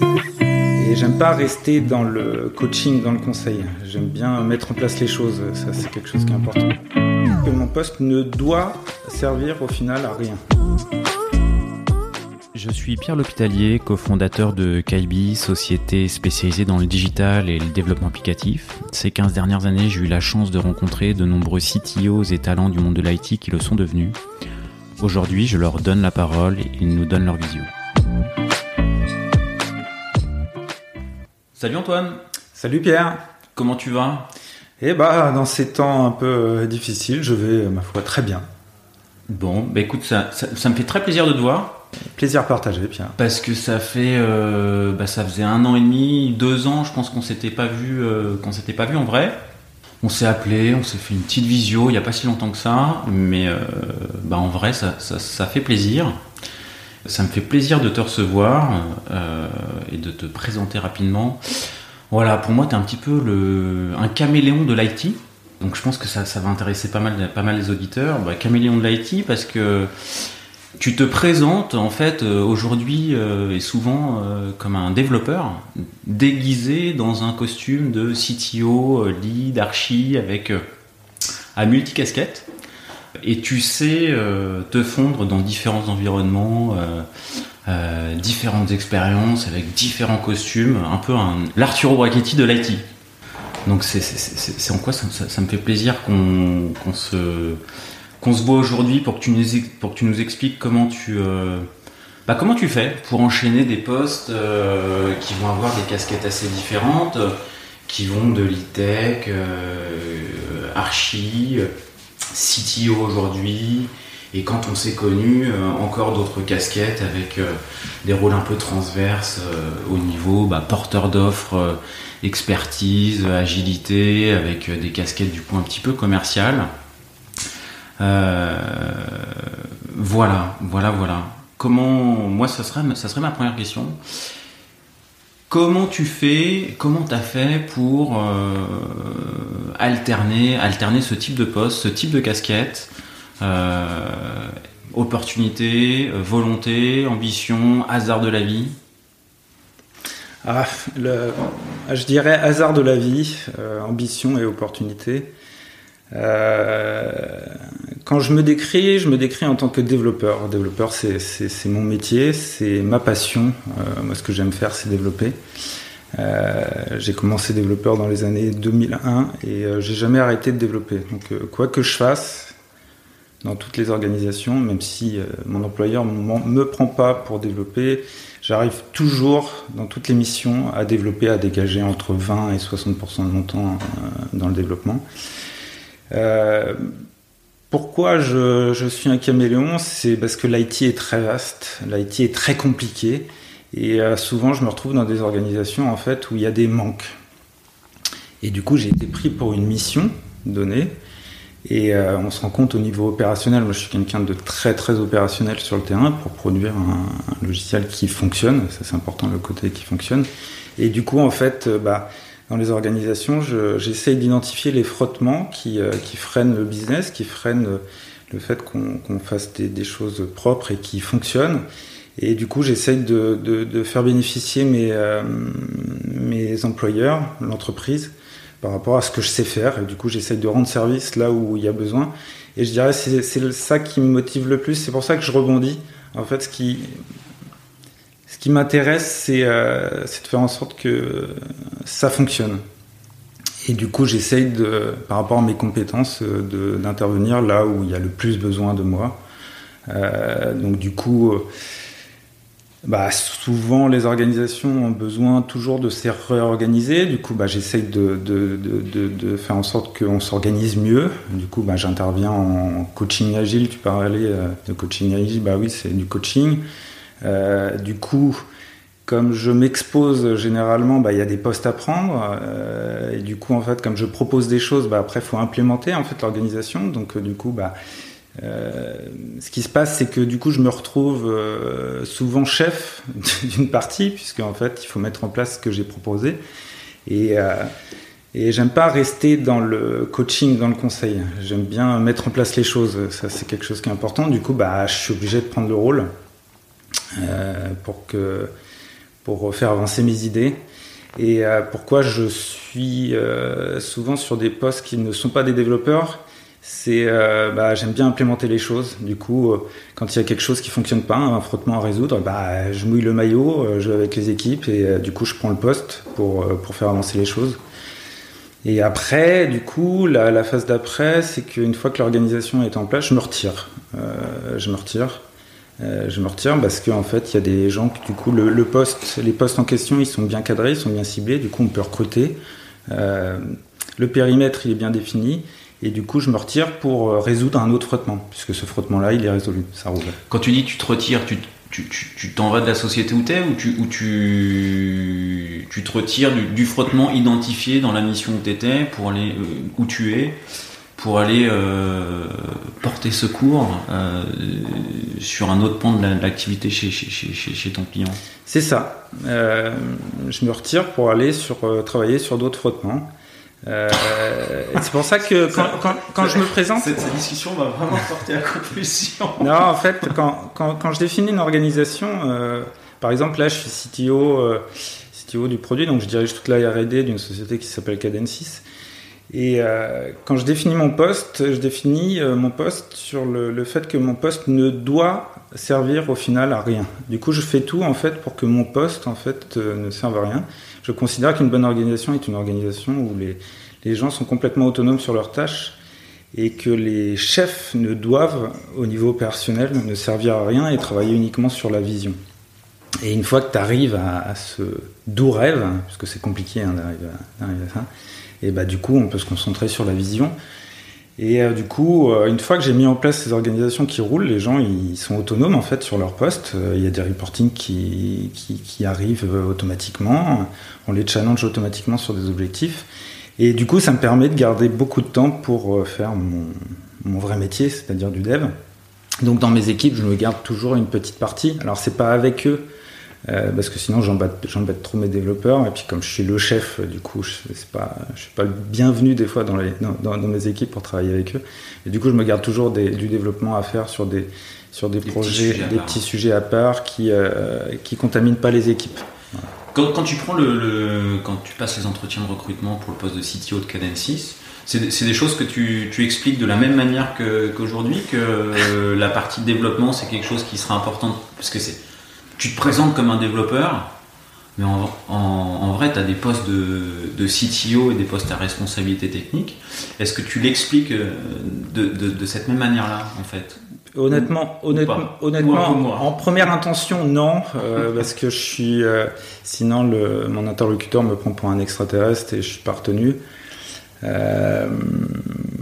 Et j'aime pas rester dans le coaching, dans le conseil. J'aime bien mettre en place les choses. Ça, c'est quelque chose qui est important. Mon poste ne doit servir au final à rien. Je suis Pierre L'Hôpitalier, cofondateur de Kaibi, société spécialisée dans le digital et le développement applicatif. Ces 15 dernières années, j'ai eu la chance de rencontrer de nombreux CTOs et talents du monde de l'IT qui le sont devenus. Aujourd'hui, je leur donne la parole et ils nous donnent leur vision. Salut Antoine Salut Pierre Comment tu vas? Eh bah, dans ces temps un peu euh, difficiles, je vais, ma foi, très bien. Bon, bah écoute, ça, ça, me fait très plaisir de te voir. Plaisir partagé, Pierre. Parce que ça fait, euh, bah, ça faisait un an et demi, deux ans, je pense qu'on s'était pas vu, euh, qu'on s'était pas vu en vrai. On s'est appelé, on s'est fait une petite visio il n'y a pas si longtemps que ça, mais euh, bah, en vrai, ça, ça, fait plaisir. Ça me fait plaisir de te recevoir et de te présenter rapidement. Voilà, pour moi, tu es un petit peu un caméléon de l'IT. Donc je pense que ça, va intéresser pas mal, les auditeurs. Bah, caméléon de l'IT parce que tu te présentes en fait euh, aujourd'hui euh, et souvent euh, comme un développeur déguisé dans un costume de CTO, lead, archi avec à multicasquette et tu sais te fondre dans différents environnements, différentes expériences avec différents costumes, un peu un l'Arturo Brachetti de l'IT. Donc c'est en quoi ça, me fait plaisir qu'on se voit aujourd'hui pour que tu nous expliques comment tu euh, bah, comment tu fais pour enchaîner des postes euh, qui vont avoir des casquettes assez différentes, qui vont de l'e-tech, euh, archi, CTO aujourd'hui, et quand on s'est connu, encore d'autres casquettes avec des rôles un peu transverses au niveau bah, porteur d'offres, expertise, agilité, avec des casquettes du coup un petit peu commerciales. Euh, voilà, voilà, voilà. Comment, moi, ça serait, ça serait ma première question. Comment tu fais, comment tu as fait pour euh, alterner, ce type de poste, ce type de casquette, euh, opportunité, volonté, ambition, hasard de la vie? Ah, Je dirais hasard de la vie, ambition et opportunité. Euh, quand je me décris, je me décris en tant que développeur. Développeur, c'est mon métier, c'est ma passion. Euh, moi, ce que j'aime faire, c'est développer. Euh, j'ai commencé développeur dans les années 2001 et j'ai jamais arrêté de développer. Donc, quoi que je fasse dans toutes les organisations, même si mon employeur me prend pas pour développer, j'arrive toujours dans toutes les missions à développer, à dégager entre 20 et 60% de mon temps dans le développement. Euh, pourquoi je, suis un caméléon C'est parce que l'IT est très vaste, l'IT est très compliqué, et euh, souvent je me retrouve dans des organisations en fait où il y a des manques. Et du coup, j'ai été pris pour une mission donnée, et euh, on se rend compte au niveau opérationnel. Moi, je suis quelqu'un de très très opérationnel sur le terrain pour produire un, un logiciel qui fonctionne. Ça, c'est important le côté qui fonctionne. Et du coup, en fait, bah dans les organisations, j'essaye d'identifier les frottements qui, euh, qui, freinent le business, qui freinent le fait qu'on fasse des, choses propres et qui fonctionnent. Et du coup, j'essaye de, de, faire bénéficier mes, euh, mes employeurs, l'entreprise, par rapport à ce que je sais faire. Et du coup, j'essaye de rendre service là où il y a besoin. Et je dirais c'est ça qui me motive le plus. C'est pour ça que je rebondis. En fait, ce qui, qui m'intéresse, euh, c'est de faire en sorte que ça fonctionne. Et du coup, j'essaye, par rapport à mes compétences, euh, d'intervenir là où il y a le plus besoin de moi. Euh, donc du coup, bah, souvent les organisations ont besoin toujours de se réorganiser. Du coup, bah, j'essaye de, de, faire en sorte qu'on s'organise mieux. Du coup, bah, j'interviens en coaching agile. Tu parlais de coaching agile, bah oui, c'est du coaching. Euh, du coup, comme je m'expose généralement, bah, il y a des postes à prendre. Euh, et du coup, en fait, comme je propose des choses, bah, après, il faut implémenter en fait l'organisation. Donc, euh, du coup, bah, ce qui se passe, c'est que du coup, je me retrouve souvent chef d'une partie, puisque en fait, il faut mettre en place ce que j'ai proposé. Et, j'aime pas rester dans le coaching, dans le conseil. J'aime bien mettre en place les choses. Ça, c'est quelque chose qui est important. Du coup, je suis obligé de prendre le rôle. Euh, pour que pour faire avancer mes idées. Et pourquoi je suis souvent sur des postes qui ne sont pas des développeurs c'est bah, j'aime bien implémenter les choses. Du coup, quand il y a quelque chose qui fonctionne pas, un frottement à résoudre, bah, je mouille le maillot, je vais avec les équipes et du coup je prends le poste pour, pour faire avancer les choses. Et après, du coup, la, phase d'après, c'est qu'une fois que l'organisation est en place, je me retire. Euh, je me retire. Euh, je me retire parce qu'en fait, il y a des gens qui, du coup, le, poste, les postes en question, ils sont bien cadrés, ils sont bien ciblés. Du coup, on peut recruter. Euh, le périmètre, il est bien défini. Et du coup, je me retire pour résoudre un autre frottement, puisque ce frottement-là, il est résolu. Ça roule. Quand tu dis tu te retires, tu, tu, t'en vas de la société où tu es ou tu, ou tu, te retires du, frottement identifié dans la mission où tu étais pour aller euh, où tu es? Pour aller euh, porter secours euh, sur un autre pan de l'activité chez, chez, chez, chez, ton client C'est ça. je me retire pour aller sur, travailler sur d'autres frottements. Euh, c'est pour ça que quand, quand, quand je me présente. Cette, discussion va vraiment porter à conclusion. Non, en fait, quand, quand je définis une organisation, euh, par exemple, là, je suis CTO, euh, CTO du produit, donc je dirige toute la RD d'une société qui s'appelle Cadensis. Et euh, quand je définis mon poste, je définis euh, mon poste sur le, fait que mon poste ne doit servir au final à rien. Du coup, je fais tout en fait pour que mon poste en fait ne serve à rien je considère qu'une bonne organisation est une organisation où les, gens sont complètement autonomes sur leurs tâches et que les chefs ne doivent, au niveau opérationnel, ne servir à rien et travailler uniquement sur la vision. Et une fois que tu arrives à, ce doux rêve, parce que c'est compliqué hein, d'arriver à, ça, et bah du coup on peut se concentrer sur la vision et euh, du coup, euh, une fois que j'ai mis en place ces organisations qui roulent, les gens ils sont autonomes en fait sur leur poste. Euh, il y a des reportings qui, qui, qui, arrivent automatiquement. On les challenge automatiquement sur des objectifs. Et du coup, ça me permet de garder beaucoup de temps pour faire mon, mon vrai métier, c'est-à-dire du dev. Donc dans mes équipes, je me garde toujours une petite partie. Alors c'est pas avec eux euh, parce que sinon j'embête trop mes développeurs. Et puis comme je suis le chef du coup je ne pas je suis pas le bienvenu des fois dans, les, dans, dans, mes équipes pour travailler avec eux. Et du coup je me garde toujours des, du développement à faire sur des sur des, projets des petits sujets à part qui euh, qui contaminent pas les équipes. Quand, quand, tu prends le, le, quand tu passes les entretiens de recrutement pour le poste de CTO de Cadence 6 c'est des choses que tu, tu, expliques de la même manière qu'aujourd'hui, que, la partie de développement, c'est quelque chose qui sera important, parce que c'est tu te présentes comme un développeur, mais en, en, vrai, tu as des postes de, de, CTO et des postes à responsabilité technique. Est-ce que tu l'expliques euh, de, de, de, cette même manière-là, en fait? Honnêtement, honnêtement, honnêtement en première intention, non, euh, parce que je suis. Euh, sinon, le, mon interlocuteur me prend pour un extraterrestre et je suis pas retenu. Euh,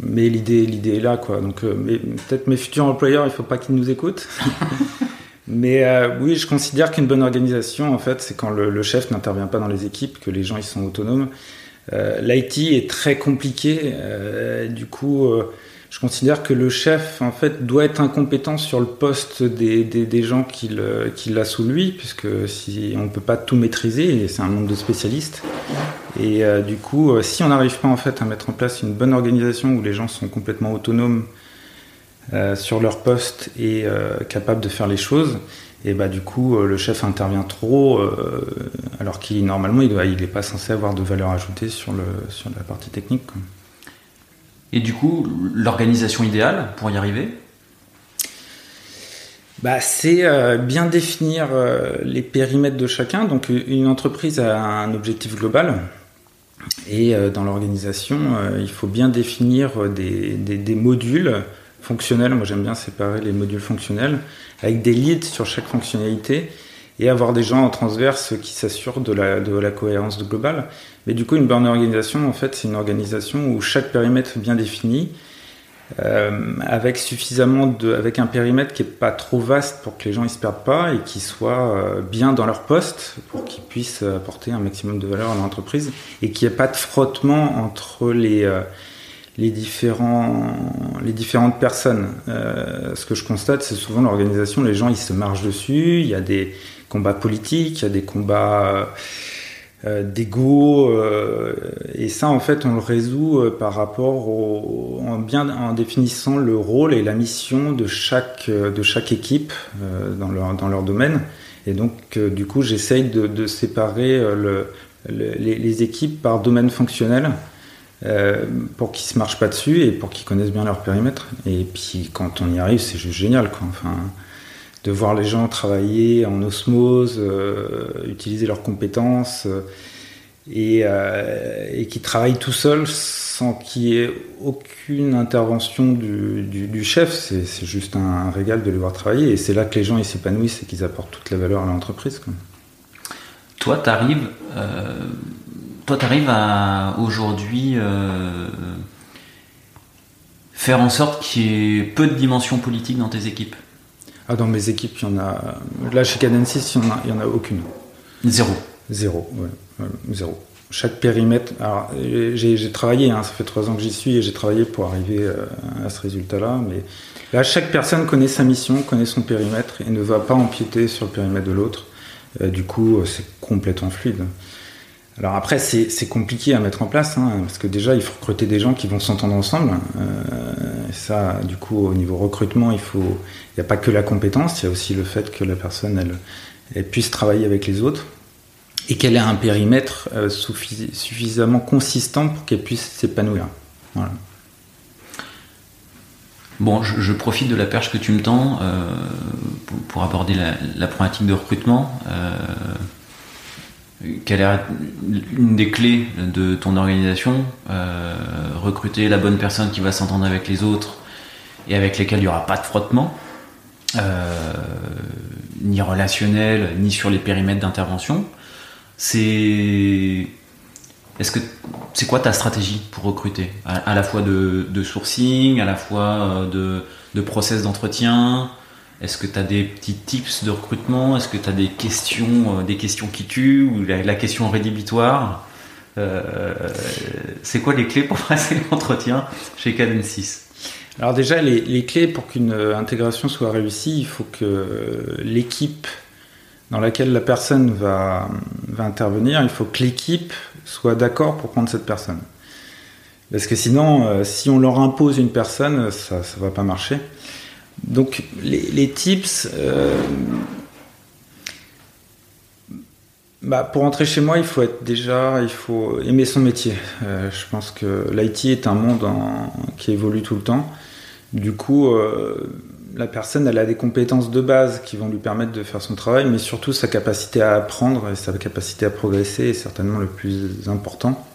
mais l'idée, l'idée est là, quoi. Donc, peut-être mes futurs employeurs, il faut pas qu'ils nous écoutent. Mais euh, oui, je considère qu'une bonne organisation, en fait, c'est quand le, chef n'intervient pas dans les équipes, que les gens ils sont autonomes. Euh, L'IT est très compliqué. Euh, du coup, je considère que le chef, en fait, doit être incompétent sur le poste des, des, gens qu'il qu a sous lui, puisque si on ne peut pas tout maîtriser, c'est un monde de spécialistes. Et du coup, si on n'arrive pas en fait à mettre en place une bonne organisation où les gens sont complètement autonomes euh, sur leur poste et euh, capable de faire les choses. Et bah du coup, euh, le chef intervient trop, alors qu'il normalement il n'est pas censé avoir de valeur ajoutée sur, le, sur la partie technique. Et du coup, l'organisation idéale pour y arriver? Bah, c'est bien définir les périmètres de chacun. Donc une entreprise a un objectif global. Et dans l'organisation, il faut bien définir des, des, des modules fonctionnels. Moi, j'aime bien séparer les modules fonctionnels avec des leads sur chaque fonctionnalité et avoir des gens en transverse qui s'assurent de la, de la cohérence globale. Mais du coup, une bonne organisation, en fait, c'est une organisation où chaque périmètre est bien défini, euh, avec suffisamment de, avec un périmètre qui est pas trop vaste pour que les gens ne se perdent pas et qui soient euh, bien dans leur poste pour qu'ils puissent apporter un maximum de valeur à l'entreprise et qu'il n'y ait pas de frottement entre les euh, les, différents, les différentes personnes. Euh, ce que je constate, c'est souvent l'organisation, les gens, ils se marchent dessus, il y a des combats politiques, il y a des combats euh, d'ego, euh, et ça, en fait, on le résout euh, par rapport au, en bien en définissant le rôle et la mission de chaque, de chaque équipe euh, dans, leur, dans leur domaine. Et donc, du coup, j'essaye de, séparer le, les, équipes par domaine fonctionnel pour qu'ils se marchent pas dessus et pour qu'ils connaissent bien leur périmètre. Et puis, quand on y arrive, c'est juste génial, quoi. Enfin, de voir les gens travailler en osmose, utiliser leurs compétences euh, et, qui travaille tout seul sans qu'il y ait aucune intervention du, chef. C'est juste un, régal de les voir travailler et c'est là que les gens s'épanouissent et qu'ils apportent toute la valeur à l'entreprise. Toi, tu arrives, euh, toi, arrives à aujourd'hui euh, faire en sorte qu'il y ait peu de dimension politique dans tes équipes? Ah, dans mes équipes, il y en a. Là, chez Caden 6, il n'y en, a aucune. Zéro. Zéro, ouais. zéro. Chaque périmètre. Alors, j'ai travaillé, hein, ça fait trois ans que j'y suis et j'ai travaillé pour arriver euh, à ce résultat-là. Mais là, chaque personne connaît sa mission, connaît son périmètre et ne va pas empiéter sur le périmètre de l'autre. Euh, du coup, c'est complètement fluide. Alors après, c'est compliqué à mettre en place, hein, parce que déjà, il faut recruter des gens qui vont s'entendre ensemble. ça, du coup, au niveau recrutement, il faut, il n'y a pas que la compétence, il y a aussi le fait que la personne, elle, puisse travailler avec les autres et qu'elle ait un périmètre euh, suffisamment consistant pour qu'elle puisse s'épanouir. Bon, je, profite de la perche que tu me tends euh, pour, aborder la, problématique de recrutement. Euh, quelle est une des clés de ton organisation Recruter la bonne personne qui va s'entendre avec les autres et avec lesquels il n'y aura pas de frottement, ni relationnel, ni sur les périmètres d'intervention. C'est. Est-ce que c'est quoi ta stratégie pour recruter? À, la fois de, sourcing, à la fois euh, de process d'entretien Est-ce que tu as des petits tips de recrutement? Est-ce que tu as des questions, euh, des questions qui tuent ou la, question rédhibitoire? Euh, C'est quoi les clés pour passer l'entretien chez Cadence 6 Alors déjà, les, clés pour qu'une intégration soit réussie, il faut que l'équipe dans laquelle la personne va, intervenir, il faut que l'équipe soit d'accord pour prendre cette personne. Parce que sinon, euh, si on leur impose une personne, ça ne va pas marcher. Donc les, tips, euh, bah, pour entrer chez moi, il faut être déjà, il faut aimer son métier. Euh, je pense que l'IT est un monde qui évolue tout le temps. Du coup, la personne, elle a des compétences de base qui vont lui permettre de faire son travail, mais surtout sa capacité à apprendre et sa capacité à progresser est certainement le plus important.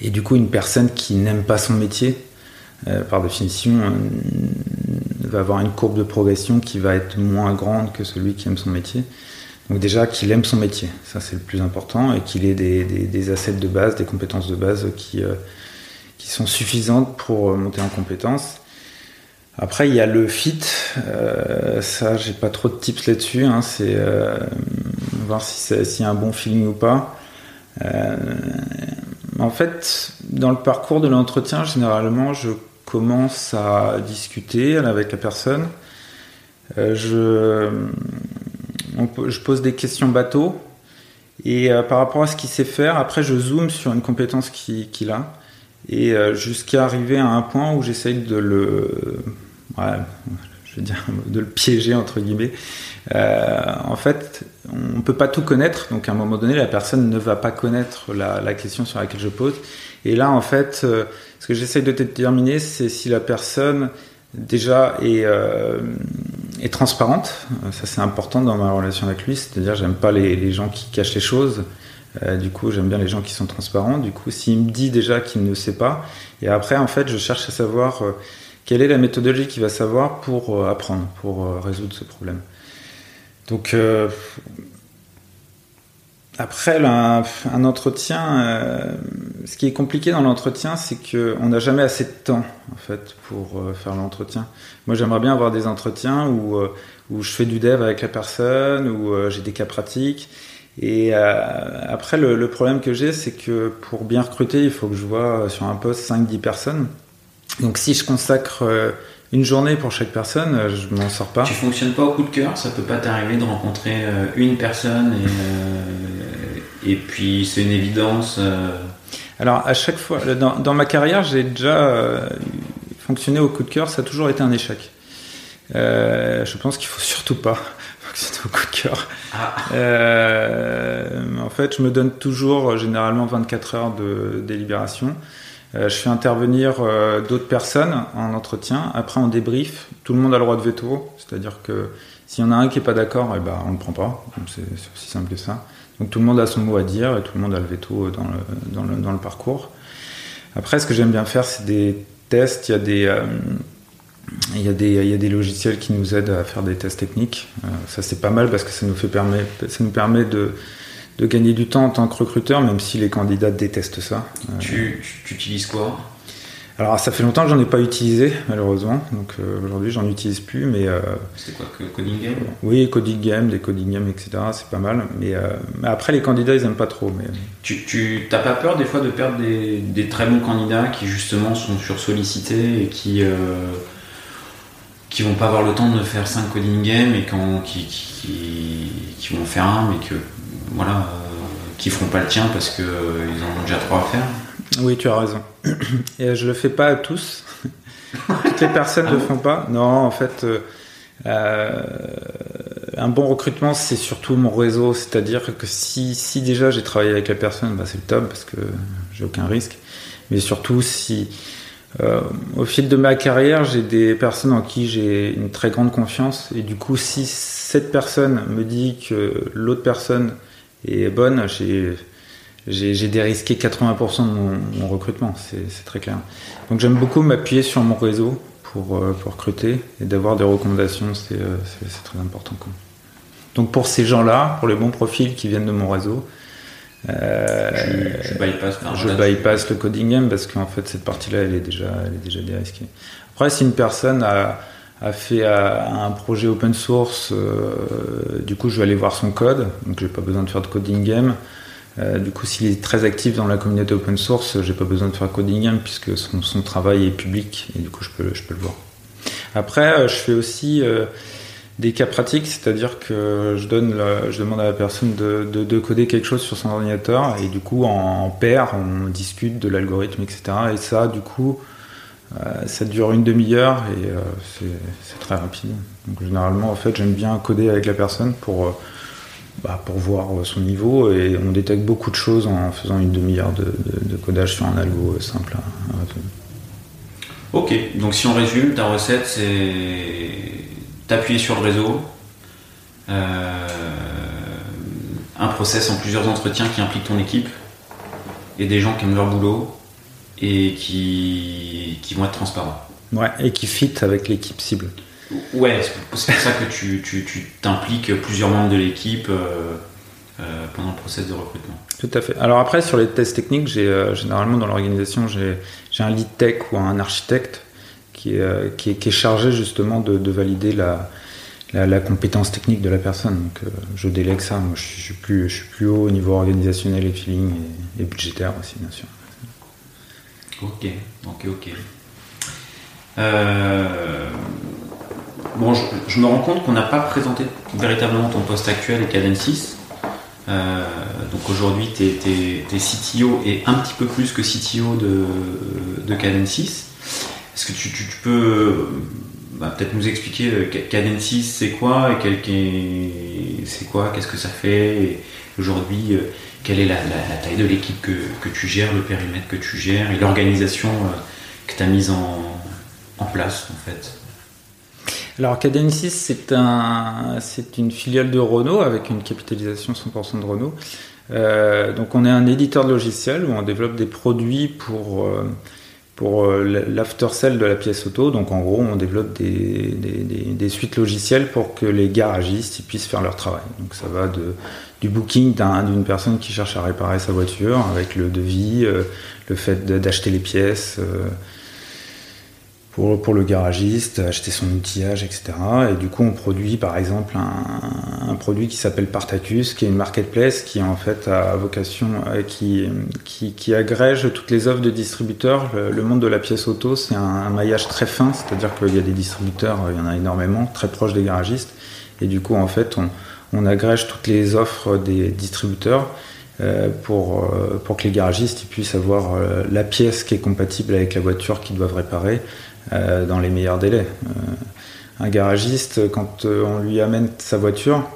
Et du coup, une personne qui n'aime pas son métier, euh, par définition, euh, va avoir une courbe de progression qui va être moins grande que celui qui aime son métier. Donc déjà, qu'il aime son métier, ça c'est le plus important, et qu'il ait des, assets de base, des compétences de base qui, euh, qui sont suffisantes pour monter en compétences. Après, il y a le fit. Euh, ça, j'ai pas trop de tips là-dessus. Hein. C'est euh, voir s'il y a un bon feeling ou pas. Euh, en fait, dans le parcours de l'entretien, généralement, je commence à discuter avec la personne. je, je pose des questions bateau. Et par rapport à ce qu'il sait faire, après, je zoome sur une compétence qu'il a et jusqu'à arriver à un point où j'essaye de le je veux dire, de le piéger entre guillemets. Euh, en fait, on ne peut pas tout connaître, donc à un moment donné, la personne ne va pas connaître la, question sur laquelle je pose. Et là, en fait, euh, ce que j'essaye de déterminer, c'est si la personne déjà est, euh, est transparente. Ça, c'est important dans ma relation avec lui. C'est-à-dire, j'aime pas les, gens qui cachent les choses. du coup, j'aime bien les gens qui sont transparents. Du coup, s'il me dit déjà qu'il ne sait pas, et après, en fait, je cherche à savoir quelle est la méthodologie qu'il va savoir pour euh, apprendre, pour euh, résoudre ce problème. Donc, euh, après un, entretien, ce qui est compliqué dans l'entretien, c'est qu'on n'a jamais assez de temps en fait pour faire l'entretien. Moi, j'aimerais bien avoir des entretiens où, où je fais du dev avec la personne, où j'ai des cas pratiques. Et après, le, problème que j'ai, c'est que pour bien recruter, il faut que je vois sur un poste 5-10 personnes. Donc si je consacre euh, une journée pour chaque personne, euh, je m'en sors pas. Tu fonctionnes pas au coup de cœur, ça peut pas t'arriver de rencontrer euh, une personne et, et puis c'est une évidence. Alors à chaque fois, dans, ma carrière, j'ai déjà fonctionné au coup de cœur, ça a toujours été un échec. je pense qu'il faut surtout pas fonctionner au coup de cœur. Ah. en fait, je me donne toujours généralement 24 heures de délibération. Je fais intervenir d'autres personnes en entretien. Après, on débrief. Tout le monde a le droit de veto, c'est-à-dire que s'il y en a un qui est pas d'accord, eh ben, on ne le prend pas. C'est aussi simple que ça. Donc tout le monde a son mot à dire et tout le monde a le veto dans le, dans le, dans le parcours. Après, ce que j'aime bien faire, c'est des tests. Il y a des, euh, il, y a des, il y a des logiciels qui nous aident à faire des tests techniques. Euh, ça, c'est pas mal parce que ça nous, fait permet, ça nous permet de, de gagner du temps en tant que recruteur, même si les candidats détestent ça. Tu, tu utilises quoi? Alors ça fait longtemps que j'en ai pas utilisé malheureusement, donc euh, aujourd'hui j'en utilise plus, mais. Euh, c'est quoi Coding Game? Oui, Coding Game, des Coding Game, etc. C'est pas mal, mais, euh, mais, après les candidats ils aiment pas trop. Mais... Tu, tu pas peur des fois de perdre des, des, très bons candidats qui justement sont sursollicités et qui qui vont pas avoir le temps de faire 5 Coding Game et quand, qui, qui, qui, vont faire un, mais que voilà, qui feront pas le tien parce qu'ils en ont déjà trois à faire. Oui, tu as raison. Et je le fais pas à tous. Toutes les personnes ne le font pas. Non, en fait, euh, euh, un bon recrutement, c'est surtout mon réseau. C'est-à-dire que si, si déjà j'ai travaillé avec la personne, bah, c'est le top parce que j'ai aucun risque. Mais surtout si euh, au fil de ma carrière, j'ai des personnes en qui j'ai une très grande confiance. Et du coup, si cette personne me dit que l'autre personne est bonne, j'ai j'ai dérisqué 80% de mon, recrutement, c'est très clair. Donc j'aime beaucoup m'appuyer sur mon réseau pour, euh, pour recruter et d'avoir des recommandations, c'est euh, très important. Donc pour ces gens-là, pour les bons profils qui viennent de mon réseau, euh, je, bypass, le coding game parce qu'en fait cette partie-là elle est déjà, elle est déjà dérisquée. Après si une personne a, a fait un projet open source, du coup je vais aller voir son code, donc j'ai pas besoin de faire de coding game. Euh, du coup, s'il est très actif dans la communauté open source, j'ai pas besoin de faire coding game puisque son, travail est public et du coup, je peux, le voir. Après, euh, je fais aussi euh, des cas pratiques, c'est-à-dire que je, demande à la personne de, de, coder quelque chose sur son ordinateur et du coup, en, paire, on discute de l'algorithme, etc. Et ça, du coup, ça dure une demi-heure et c'est très rapide. Donc, généralement, en fait, j'aime bien coder avec la personne pour bah, pour voir son niveau et on détecte beaucoup de choses en faisant une demi-heure de, codage sur un algo simple Ok, donc si on résume, ta recette c'est t'appuyer sur le réseau, euh, un process en plusieurs entretiens qui implique ton équipe et des gens qui aiment leur boulot et qui, qui vont être transparents. Ouais, et qui fit avec l'équipe cible. Ouais, c'est pour ça que tu, t'impliques plusieurs membres de l'équipe euh, euh, pendant le process de recrutement. Tout à fait. Alors après, sur les tests techniques, j'ai euh, généralement dans l'organisation, j'ai, un lead tech ou un architecte qui est, qui est, chargé justement de, valider la, la, compétence technique de la personne. Donc je délègue ça. Moi, je suis, plus, je suis plus haut au niveau organisationnel et feeling et, budgétaire aussi, bien sûr. Ok, ok, ok. Euh, Bon, je, me rends compte qu'on n'a pas présenté véritablement ton poste actuel et Cadensis. Euh, donc aujourd'hui, tu es, CTO et un petit peu plus que CTO de, de Cadensis. Est-ce que tu, peux bah, peut-être nous expliquer euh, Cadensis, c'est quoi et c'est quoi, qu'est-ce que ça fait aujourd'hui, quelle est la, taille de l'équipe que, tu gères, le périmètre que tu gères et l'organisation que tu as mise en, en place en fait? Alors Cadensis, c'est un, c'est une filiale de Renault avec une capitalisation 100% de Renault. Euh, donc on est un éditeur de logiciels où on développe des produits pour, euh, pour euh, l'after-sell de la pièce auto. Donc en gros, on développe des, des, suites logicielles pour que les garagistes puissent faire leur travail. Donc ça va de, du booking d'une personne qui cherche à réparer sa voiture avec le devis, le fait d'acheter les pièces pour, pour le garagiste, acheter son outillage, etc. Et du coup, on produit par exemple un, un produit qui s'appelle Partacus, qui est une marketplace qui en fait a vocation, euh, qui, qui, qui, agrège toutes les offres de distributeurs. Le, monde de la pièce auto, c'est un, maillage très fin, c'est-à-dire qu'il y a des distributeurs, il y en a énormément, très proches des garagistes. Et du coup, en fait, on, on agrège toutes les offres des distributeurs. Euh, pour, euh, pour que les garagistes puissent avoir la pièce qui est compatible avec la voiture qu'ils doivent réparer, euh, dans les meilleurs délais. Euh, un garagiste, quand euh, on lui amène sa voiture,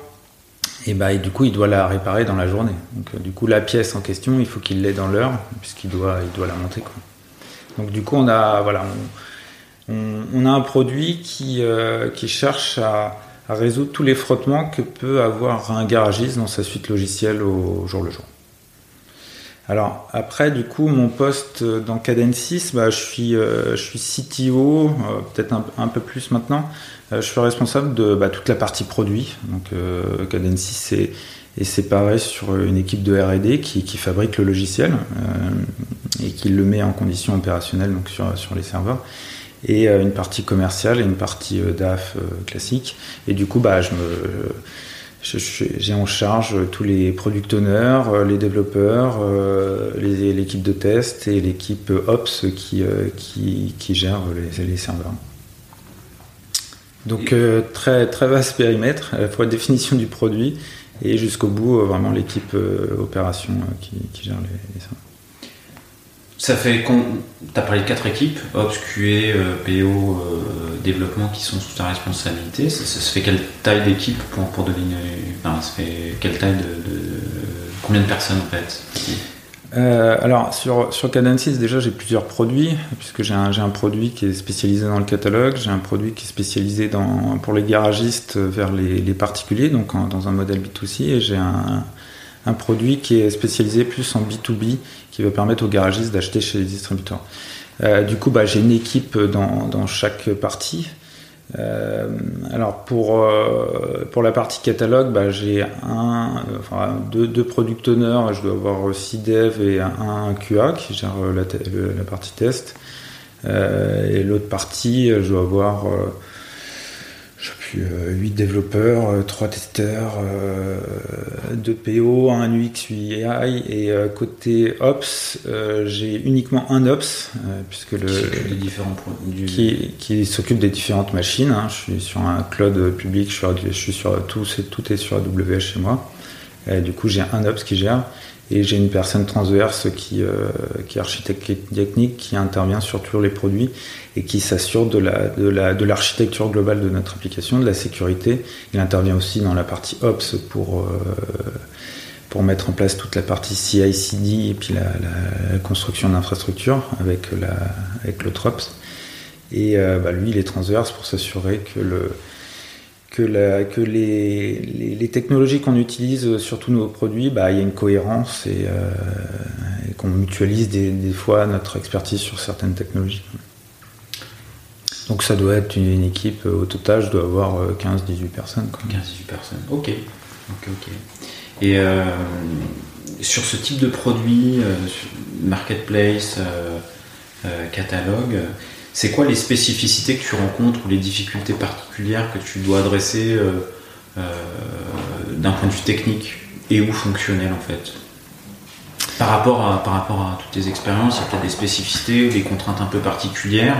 Et, bah, du coup, il doit la réparer dans la journée. Donc, du coup, la pièce en question, il faut qu'il l'ait dans l'heure, puisqu'il doit, il doit la monter. Donc, du coup, on a, voilà, on, a un produit qui, qui cherche à, résoudre tous les frottements que peut avoir un garagiste dans sa suite logicielle au jour le jour. Alors après, du coup, mon poste dans Cadensis, bah, je, suis, euh, je suis CTO, euh, peut-être un, peu plus maintenant. Euh, je suis responsable de bah, toute la partie produit. Donc Cadensis est, est, séparé sur une équipe de R&D qui, qui, fabrique le logiciel et qui le met en condition opérationnelle donc sur, sur les serveurs et une partie commerciale et une partie DAF classique. Et du coup, bah, je me j'ai en charge tous les product owners, euh, les développeurs, euh, l'équipe de test et l'équipe Ops qui, euh, qui, qui, gère les, les, serveurs. Donc très, très vaste périmètre, à la fois définition du produit et jusqu'au bout vraiment l'équipe opération qui, qui, gère les, serveurs. Ça fait. Tu as parlé de quatre équipes, Ops, QA, PO, développement qui sont sous ta responsabilité. Ça, se fait quelle taille d'équipe pour, pour devenir. Enfin, ça fait quelle taille de. combien de personnes en fait euh, alors sur, sur Cadensis déjà j'ai plusieurs produits puisque j'ai un, un, produit qui est spécialisé dans le catalogue, j'ai un produit qui est spécialisé dans, pour les garagistes vers les particuliers donc dans un modèle B2C et j'ai un, un, produit qui est spécialisé plus en B2B qui va permettre aux garagistes d'acheter chez les distributeurs. Euh, du coup, bah, j'ai une équipe dans, chaque partie. Euh, alors pour, euh, pour la partie catalogue, bah, j'ai un, deux, deux product owners, je dois avoir 6 devs et un, QA qui gère la partie test. et l'autre partie, je dois avoir je sais plus, 8 développeurs, 3 testeurs, 2 PO, un UX UI et côté Ops, j'ai uniquement un Ops puisque le qui, qui s'occupe des différentes machines. Hein. Je suis sur un cloud public, je suis, sur tout, tout est sur AWS chez moi. Et du coup, j'ai un Ops qui gère et j'ai une personne transverse qui, euh, qui est architecte technique, qui intervient sur tous les produits et qui s'assure de, la, de, la, de l'architecture globale de notre application, de la sécurité. Il intervient aussi dans la partie Ops pour, euh, pour mettre en place toute la partie CI/CD et puis la, construction d'infrastructures avec, avec Ops. Et euh, bah, lui, il est transverse pour s'assurer que le, que, les, technologies qu'on utilise sur tous nos produits, bah, il y a une cohérence et, euh, qu'on mutualise des, fois notre expertise sur certaines technologies. Donc ça doit être une, équipe, euh, au total, je dois avoir 15-18 euh, personnes. 15-18 personnes, ok. Et sur ce type de produit, marketplace, catalogue, c'est quoi les spécificités que tu rencontres ou les difficultés particulières que tu dois adresser euh, euh, d'un point de vue technique et ou fonctionnel en fait? Par rapport à, toutes tes expériences, il y a des spécificités ou des contraintes un peu particulières,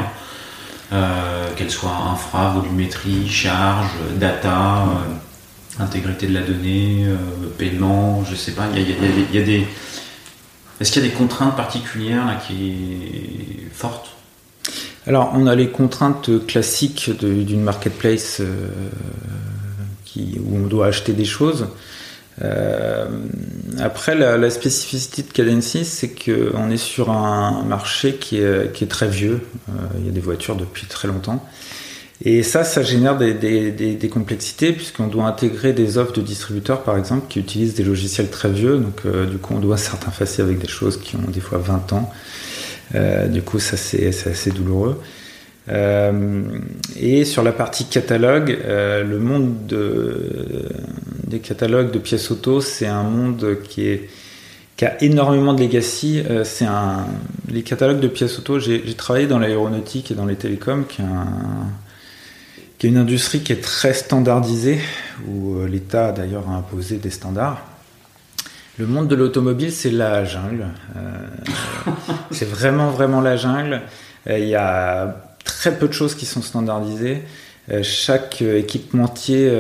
euh, qu'elles soient infra, volumétrie, charge, data, intégrité de la donnée, paiement, je sais pas, il y a, des. Est-ce qu'il y a des contraintes particulières qui est fortes alors, on a les contraintes classiques d'une marketplace euh, où on doit acheter des choses. Euh, après, la, spécificité de Cadency, c'est qu'on est sur un marché qui est, très vieux. Euh, il y a des voitures depuis très longtemps. Et ça, ça génère des, complexités puisqu'on doit intégrer des offres de distributeurs, par exemple, qui utilisent des logiciels très vieux. Donc, du coup, on doit s'interfacer avec des choses qui ont des fois 20 ans. Euh, du coup, ça c'est assez douloureux. Euh, et sur la partie catalogue, euh, le monde des catalogues de pièces auto, c'est un monde qui, a énormément de legacy. les catalogues de pièces auto, j'ai travaillé dans l'aéronautique et dans les télécoms, qui est, qui est une industrie qui est très standardisée, où l'État d'ailleurs a imposé des standards. Le monde de l'automobile, c'est la jungle. Euh, c'est vraiment, vraiment la jungle. Euh, il y a très peu de choses qui sont standardisées. Euh, chaque équipementier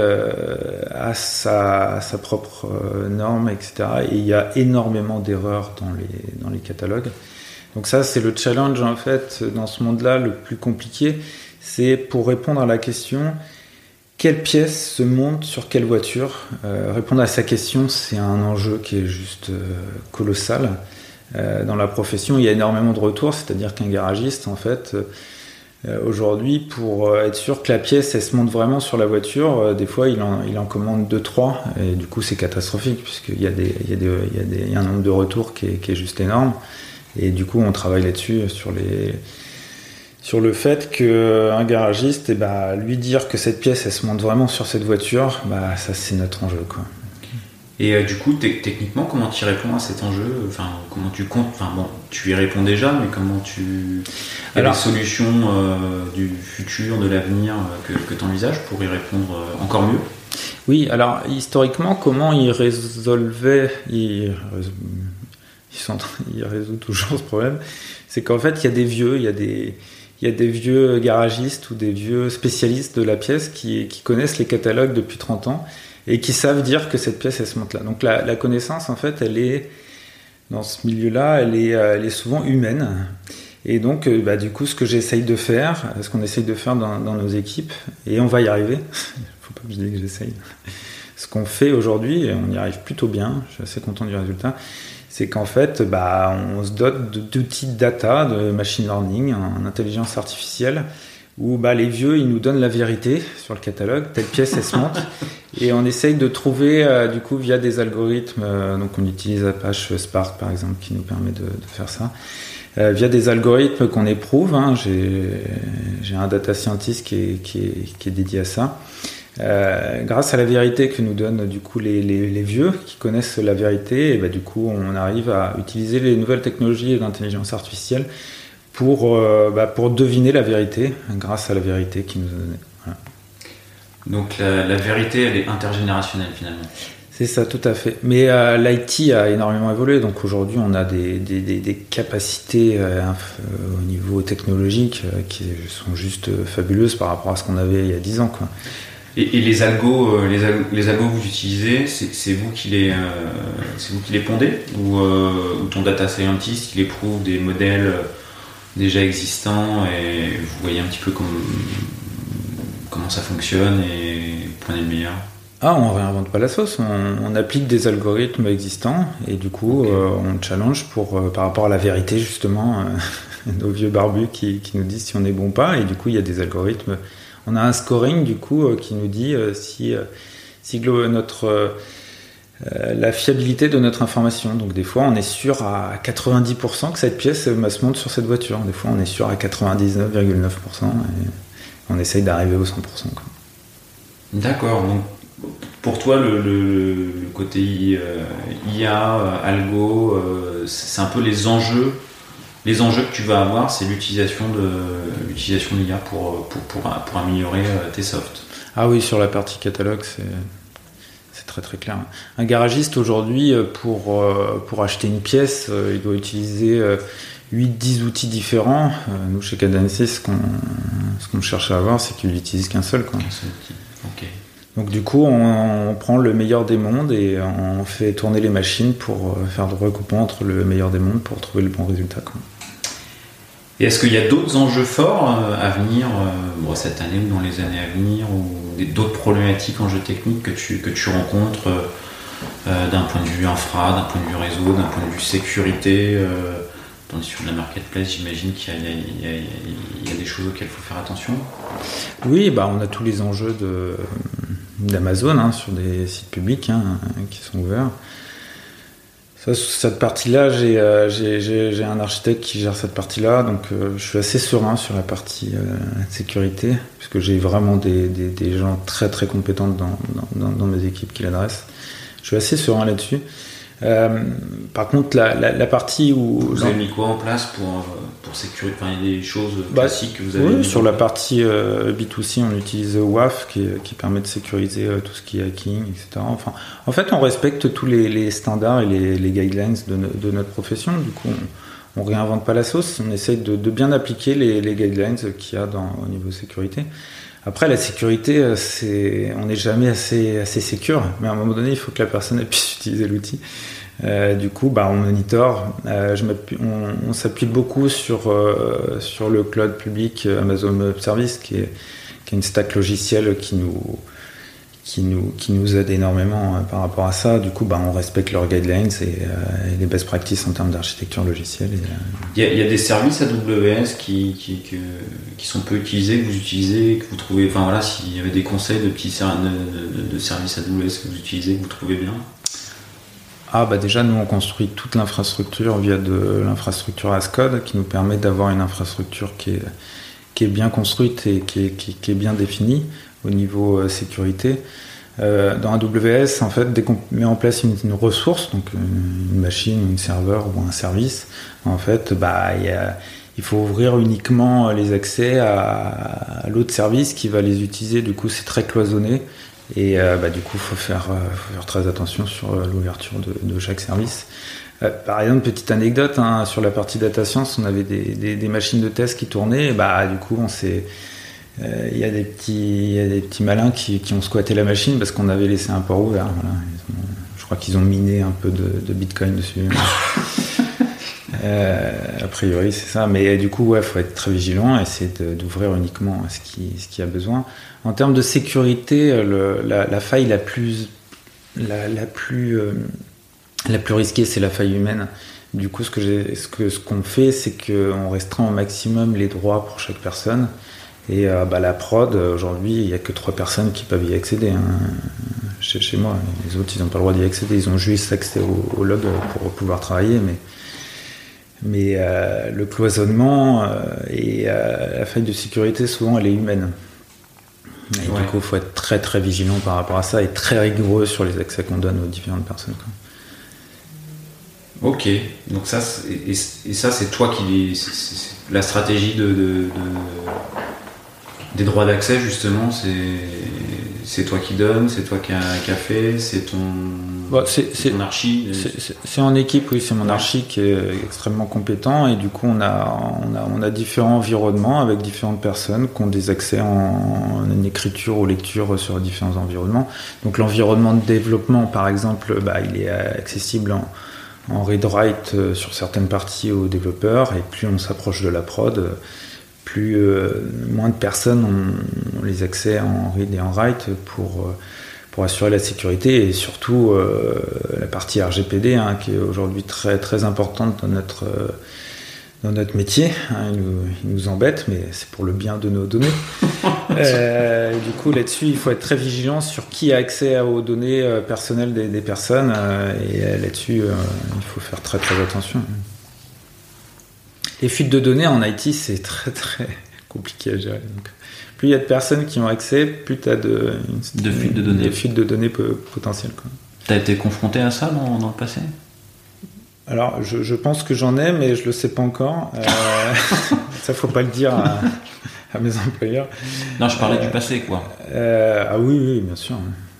a sa, sa propre norme, etc. Et il y a énormément d'erreurs dans les, dans les catalogues. Donc ça, c'est le challenge, en fait, dans ce monde-là, le plus compliqué. C'est pour répondre à la question quelle pièce se monte sur quelle voiture Répondre à sa question, c'est un enjeu qui est juste colossal. dans la profession, il y a énormément de retours, c'est-à-dire qu'un garagiste, en fait, euh, aujourd'hui, pour euh, être sûr que la pièce elle se monte vraiment sur la voiture, euh, des fois il en, commande 2-3 et du coup c'est catastrophique puisqu'il y a un nombre de retours qui est, qui est juste énorme. Et du coup on travaille là-dessus sur les sur le fait qu'un garagiste, et eh bah, lui dire que cette pièce elle se monte vraiment sur cette voiture, bah, ça c'est notre enjeu. Quoi. Et euh, du coup, techniquement, comment tu réponds à cet enjeu? Enfin, comment tu comptes Enfin bon, tu y réponds déjà, mais comment tu il y a des solutions euh, du futur, de l'avenir euh, que, que tu envisages pour y répondre encore mieux? Oui, alors historiquement, comment il résolvait il, il, résout toujours ce problème? C'est qu'en fait, il y a des vieux, il y a des il y a des vieux garagistes ou des vieux spécialistes de la pièce qui, connaissent les catalogues depuis 30 ans et qui savent dire que cette pièce elle se monte là. Donc la, connaissance en fait elle est dans ce milieu-là, elle est, euh, souvent humaine. Et donc, euh, bah, du coup, ce que j'essaye de faire, ce qu'on essaye de faire dans, nos équipes, et on va y arriver, faut pas que je dise que j'essaye, ce qu'on fait aujourd'hui, on y arrive plutôt bien, je suis assez content du résultat, c'est qu'en fait, bah, on se dote d'outils de data, de machine learning, en intelligence artificielle, où bah, les vieux, ils nous donnent la vérité sur le catalogue, telle pièce, elle se monte, et on essaye de trouver, euh, du coup, via des algorithmes, euh, donc on utilise Apache Spark, par exemple, qui nous permet de, de faire ça, euh, via des algorithmes qu'on éprouve, hein, j'ai un data scientist qui est, qui est, qui est dédié à ça, euh, grâce à la vérité que nous donnent du coup les, les, les vieux qui connaissent la vérité, et bah, du coup on arrive à utiliser les nouvelles technologies d'intelligence artificielle pour, euh, bah, pour deviner la vérité grâce à la vérité qui nous est donnée. Voilà. Donc la, la, vérité, elle est intergénérationnelle finalement. C'est ça, tout à fait. Mais euh, l'IT a énormément évolué, donc aujourd'hui on a des, des, des, des capacités au niveau technologique qui sont juste fabuleuses par rapport à ce qu'on avait il y a 10 ans. Quoi. Et, et les algos, euh, les, les algos que vous utilisez, c'est vous qui les, euh, c'est vous qui les pondez ou, euh, ou ton data scientist qui éprouve des modèles déjà existants et vous voyez un petit peu comme, comment ça fonctionne et prenez le meilleur? Ah, on réinvente pas la sauce, on, on, applique des algorithmes existants et du coup okay. euh, on challenge pour, euh, par rapport à la vérité justement, euh, nos vieux barbus qui, qui, nous disent si on est bon ou pas et du coup il y a des algorithmes, on a un scoring du coup euh, qui nous dit si, si notre la fiabilité de notre information. Donc des fois on est sûr à 90% que cette pièce se monte sur cette voiture, des fois on est sûr à 99,9% et on essaye d'arriver au 100%. D'accord, pour toi, le, côté IA, euh, algo, euh, c'est un peu les enjeux, les enjeux que tu vas avoir, c'est l'utilisation de l'utilisation d'IA pour, pour, pour, pour, améliorer euh, tes softs. Ah oui, sur la partie catalogue, c'est très très clair. Un garagiste aujourd'hui, pour, pour acheter une pièce, il doit utiliser 8-10 outils différents. Nous, chez Cadency, ce qu'on qu cherche à avoir, c'est qu'il n'utilise qu'un seul. Quoi. Seul outil. Donc du coup, on, on, prend le meilleur des mondes et on fait tourner les machines pour euh, faire le recoupement entre le meilleur des mondes pour trouver le bon résultat. Quoi. Et est-ce qu'il y a d'autres enjeux forts euh, à venir, euh, cette année ou dans les années à venir, ou d'autres problématiques, enjeux techniques que tu, que tu rencontres euh, d'un point de vue infra, d'un point de vue réseau, d'un point de vue sécurité sur la marketplace, j'imagine qu'il y, a des choses auxquelles il faut faire attention. Oui, bah on a tous les enjeux d'Amazon hein, sur des sites publics hein, qui sont ouverts. Ça, cette partie-là, j'ai, euh, j'ai, un architecte qui gère cette partie-là, donc euh, je suis assez serein sur la partie euh, sécurité, puisque j'ai vraiment des, gens très très compétents dans mes équipes qui l'adressent. Je suis assez serein là-dessus. Euh, par contre, la, la, la, partie où. Vous avez mis quoi en place pour, pour sécuriser enfin, Il y a des choses classiques bah, que vous avez oui, Sur la partie euh, B2C, on utilise WAF qui, qui permet de sécuriser euh, tout ce qui est hacking, etc. Enfin, en fait, on respecte tous les, les standards et les, les guidelines de, de, notre profession. Du coup, on, on réinvente pas la sauce, on essaye de, de bien appliquer les, les guidelines qu'il y a dans, au niveau sécurité. Après, la sécurité, c'est, on n'est jamais assez, assez sécure, mais à un moment donné, il faut que la personne puisse utiliser l'outil. Euh, du coup, bah, on monitor. Euh, on, s'appuie beaucoup sur, euh, sur le cloud public Amazon Web Service, qui est, qui a une stack logicielle qui nous, qui nous, qui nous aide énormément euh, par rapport à ça. Du coup, bah, on respecte leurs guidelines et, euh, et les best practices en termes d'architecture logicielle. Euh, Il y, a, il y a des services AWS qui, qui, que- qui sont peu utilisés, que vous utilisez, que vous trouvez. Enfin voilà, s'il y avait des conseils de petits de, de- de services AWS que vous utilisez, que vous trouvez bien? Ah bah déjà nous on construit toute l'infrastructure via de l'infrastructure as code qui nous permet d'avoir une infrastructure qui est, qui est bien construite et qui est, qui, qui est bien définie au niveau euh, sécurité. Euh, dans AWS, en fait, dès qu'on met en place une, ressource, donc une, une machine, un serveur ou un service, en fait, bah, il faut ouvrir uniquement les accès à, l'autre service qui va les utiliser. Du coup, c'est très cloisonné. Et euh, bah, du coup, il faut faire, euh, très attention sur euh, l'ouverture de, chaque service. Euh, par exemple, petite anecdote, hein, sur la partie data science, on avait des, machines de test qui tournaient. Et bah, du coup, on s'est euh, il y, a des petits- il y a des petits malins qui, qui ont squatté la machine parce qu'on avait laissé un port ouvert. voilà. Ont- je crois qu'ils ont miné un peu de, de bitcoin dessus. Euh, a priori, c'est ça. Mais du coup, ouais, faut être très vigilant et essayer d'ouvrir uniquement ce qui, ce qui a besoin. En termes de sécurité, le- la, la faille la plus, la, la plus, euh, la plus risquée, c'est la faille humaine. Du coup, ce j'ai- ce que ce qu'on fait, c'est qu'on restreint au maximum les droits pour chaque personne. Et euh, bah, la prod, aujourd'hui, il n'y a que trois personnes qui peuvent y accéder. hein. Chez, chez moi, les autres, ils n'ont pas le droit d'y accéder. Ils ont juste accès au, au log pour pouvoir travailler. Mais, mais euh, le cloisonnement euh, et la faille de sécurité, souvent, elle est humaine. Et Ouais. du coup, il faut être très très vigilant par rapport à ça et très rigoureux sur les accès qu'on donne aux différentes personnes. quoi. Ok, donc ça, et, et ça c'est toi qui. c'est- c'est- c'est la stratégie de, de- de- des droits d'accès, justement, c'est toi qui donnes, c'est toi qui a, qui a fait, c'est ton, Bon, ton archi. C'est- C'est en équipe, oui, c'est mon Ouais. archi qui est extrêmement compétent et du coup on a, on a, on a différents environnements avec différentes personnes qui ont des accès en, en écriture ou lecture sur différents environnements. Donc l'environnement de développement par exemple, bah, il est euh, accessible en, en read-write euh, sur certaines parties aux développeurs et plus on s'approche de la prod, euh, plus euh, moins de personnes ont, ont les accès en read et en write pour, euh, pour assurer la sécurité et surtout euh, la partie RGPD hein, qui est aujourd'hui très, très importante dans notre, euh, dans notre métier. hein. il, nous, il nous embête, mais c'est pour le bien de nos données. Euh, du coup, là-dessus, il faut être très vigilant sur qui a accès aux données personnelles des, des personnes. et là-dessus, il faut faire très très attention. Les fuites de données en IT, c'est très très compliqué à gérer. Donc, plus il y a de personnes qui ont accès, plus tu as de, De fuites de données. de fuites de données po- potentielles. T'as été confronté à ça dans, dans le passé? Alors, je, je pense que j'en ai, mais je le sais pas encore. Euh, ça, faut pas le dire à, à mes employeurs. Non, je parlais Euh, du passé, quoi. Euh, ah oui, oui, bien sûr.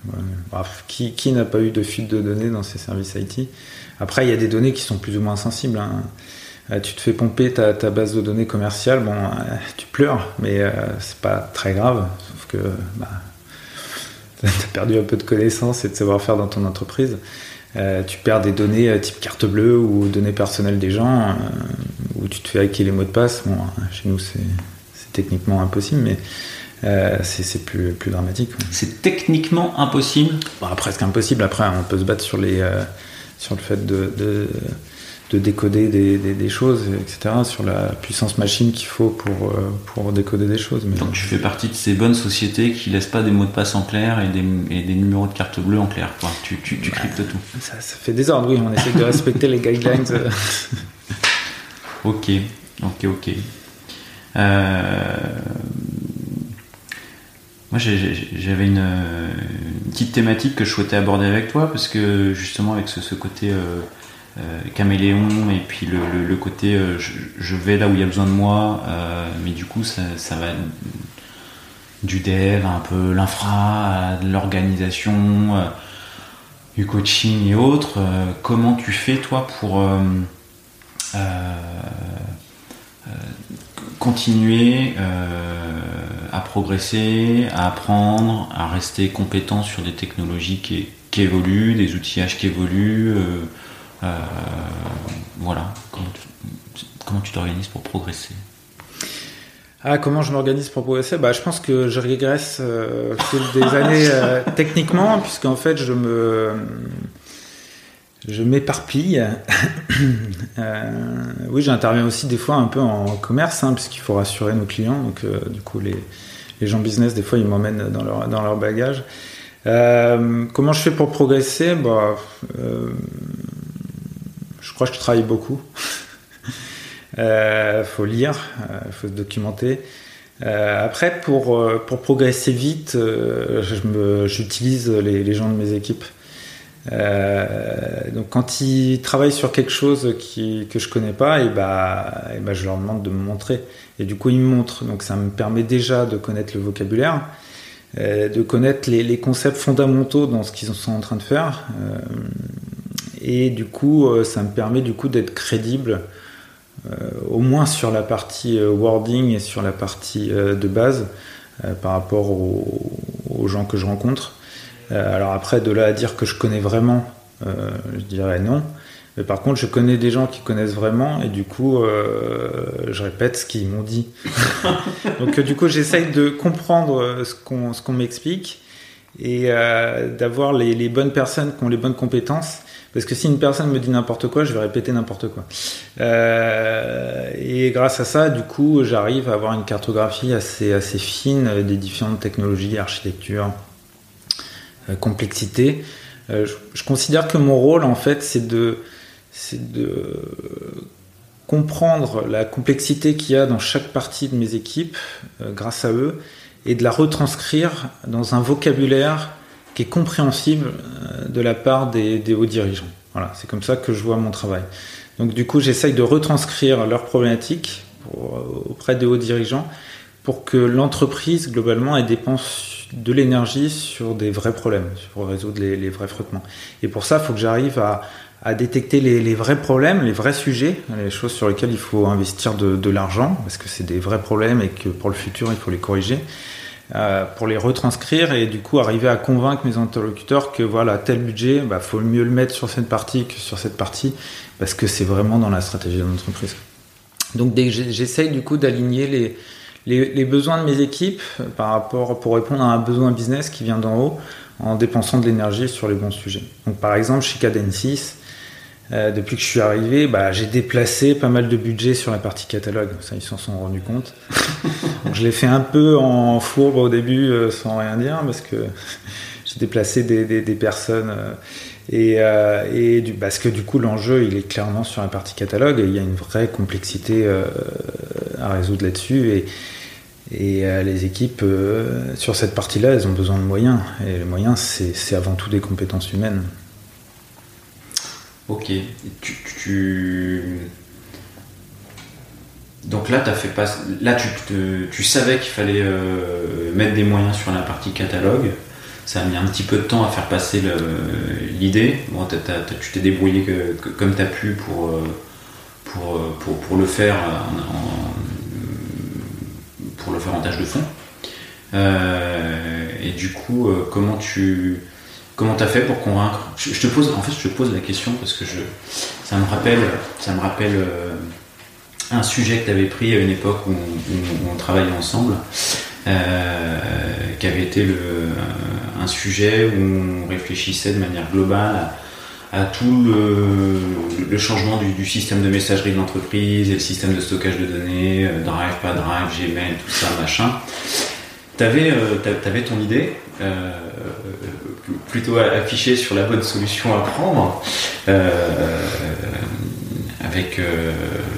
Ouais. Bref, qui, qui n'a pas eu de fuite de données dans ses services IT Après, il y a des données qui sont plus ou moins sensibles. hein. Euh, tu te fais pomper ta, ta base de données commerciale, bon, euh, tu pleures, mais euh, c'est pas très grave, sauf que bah, tu as perdu un peu de connaissances et de savoir-faire dans ton entreprise. Euh, tu perds des données type carte bleue ou données personnelles des gens, euh, où tu te fais hacker les mots de passe. Bon, chez nous, c'est techniquement impossible, mais euh, c'est plus, plus dramatique. C'est techniquement impossible? Bon, presque impossible. Après, on peut se battre sur, les, euh, sur le fait de, de, de décoder des, des- des choses, etc., sur la puissance machine qu'il faut pour, euh, pour décoder des choses. Mais Donc tu fais partie de ces bonnes sociétés qui laissent pas des mots de passe en clair et des, et des numéros de carte bleue en clair. Quoi. Tu, tu, tu cryptes tout. ça, ça fait désordre, oui. On essaie de respecter les guidelines. Ok, ok, ok. Euh, Moi, j'avais une, une petite thématique que je souhaitais aborder avec toi parce que justement, avec ce, ce côté euh, caméléon et puis le, côté euh, je, vais là où il y a besoin de moi, euh, mais du coup, ça, va du dev, un peu l'infra, l'organisation, euh, du coaching et autres. Euh, comment tu fais, toi, pour. euh, euh, euh, continuer euh, à progresser, à apprendre, à rester compétent sur des technologies qui évoluent, des outillages qui évoluent. Euh, voilà. Comment tu, comment tu t'organises pour progresser Ah, comment je m'organise pour progresser? Bah, Je pense que je régresse euh, au fil des années euh, techniquement, puisqu'en fait, je me. Je m'éparpille. euh, oui, j'interviens aussi des fois un peu en commerce, hein, puisqu'il faut rassurer nos clients. Donc, du coup, les, les, gens business, des fois, ils m'emmènent dans leur, dans leur bagage. Comment je fais pour progresser? Bah, Je crois que je travaille beaucoup. Il euh, faut lire, il euh, faut se documenter. Euh, après, pour, pour progresser vite, j'utilise les, les, gens de mes équipes. donc quand ils travaillent sur quelque chose que je connais pas, et bah, et bah, je leur demande de me montrer. Et du coup, ils me montrent. Donc ça me permet déjà de connaître le vocabulaire, de connaître les, les, concepts fondamentaux dans ce qu'ils sont en train de faire. Et du coup, ça me permet du coup d'être crédible euh, au moins sur la partie euh, wording et sur la partie euh, de base par rapport aux, gens que je rencontre. alors après, de là à dire que je connais vraiment, je dirais non. Mais par contre, je connais des gens qui connaissent vraiment et du coup, je répète ce qu'ils m'ont dit. Donc du coup, j'essaye de comprendre ce qu'on qu'on m'explique et d'avoir les, les, bonnes personnes qui ont les bonnes compétences parce que si une personne me dit n'importe quoi, je vais répéter n'importe quoi. Euh, et grâce à ça, du coup, j'arrive à avoir une cartographie assez, fine des différentes technologies, architecture, euh, complexité. Euh, je, considère que mon rôle, en fait, c'est de, c'est de comprendre la complexité qu'il y a dans chaque partie de mes équipes, grâce à eux, et de la retranscrire dans un vocabulaire qui est compréhensible euh, de la part des, hauts dirigeants. Voilà, c'est comme ça que je vois mon travail. Donc du coup, j'essaye de retranscrire leurs problématiques euh, auprès des hauts dirigeants pour que l'entreprise, globalement, elle dépense de l'énergie sur des vrais problèmes, pour résoudre les, vrais frottements. Et pour ça, il faut que j'arrive à, détecter les, vrais problèmes, les vrais sujets, les choses sur lesquelles il faut investir de l'argent, parce que c'est des vrais problèmes et que pour le futur, il faut les corriger. Euh, pour les retranscrire et du coup arriver à convaincre mes interlocuteurs que voilà tel budget bah faut mieux le mettre sur cette partie que sur cette partie parce que c'est vraiment dans la stratégie de l'entreprise. Donc j'essaye du coup d'aligner les, les, besoins de mes équipes par rapport pour répondre à un besoin business qui vient d'en haut en dépensant de l'énergie sur les bons sujets. Donc par exemple chez Cadensis, euh, depuis que je suis arrivé, bah, j'ai déplacé pas mal de budget sur la partie catalogue. Ça, ils s'en sont rendus compte. Donc, je l'ai fait un peu en fourbe au début, euh, sans rien dire, parce que j'ai déplacé des, des, des personnes. Euh, et, et du, parce que du coup, l'enjeu, il est clairement sur la partie catalogue et il y a une vraie complexité à résoudre là-dessus. Et, et les équipes, sur cette partie-là, elles ont besoin de moyens. Et les moyens, c'est avant tout des compétences humaines. Ok. Tu, Donc là, fait pas... tu, savais qu'il fallait euh, mettre des moyens sur la partie catalogue. Ça a mis un petit peu de temps à faire passer l'idée. Bon, tu t'es débrouillé comme tu as pu pour, euh, euh, pour, le faire en, pour le faire en tâche de fond. et du coup, comment tu Comment t'as fait pour convaincre? Je, te pose, en fait, je te pose la question parce que ça me rappelle, euh, un sujet que tu pris à une époque où, on travaillait ensemble, euh, qui avait été le, un sujet où on réfléchissait de manière globale à, tout le, changement du, système de messagerie de l'entreprise et le système de stockage de données, euh, Drive, pas Drive, Gmail, tout ça, machin. Tu avais, avais, ton idée plutôt affiché sur la bonne solution à prendre, euh, avec euh,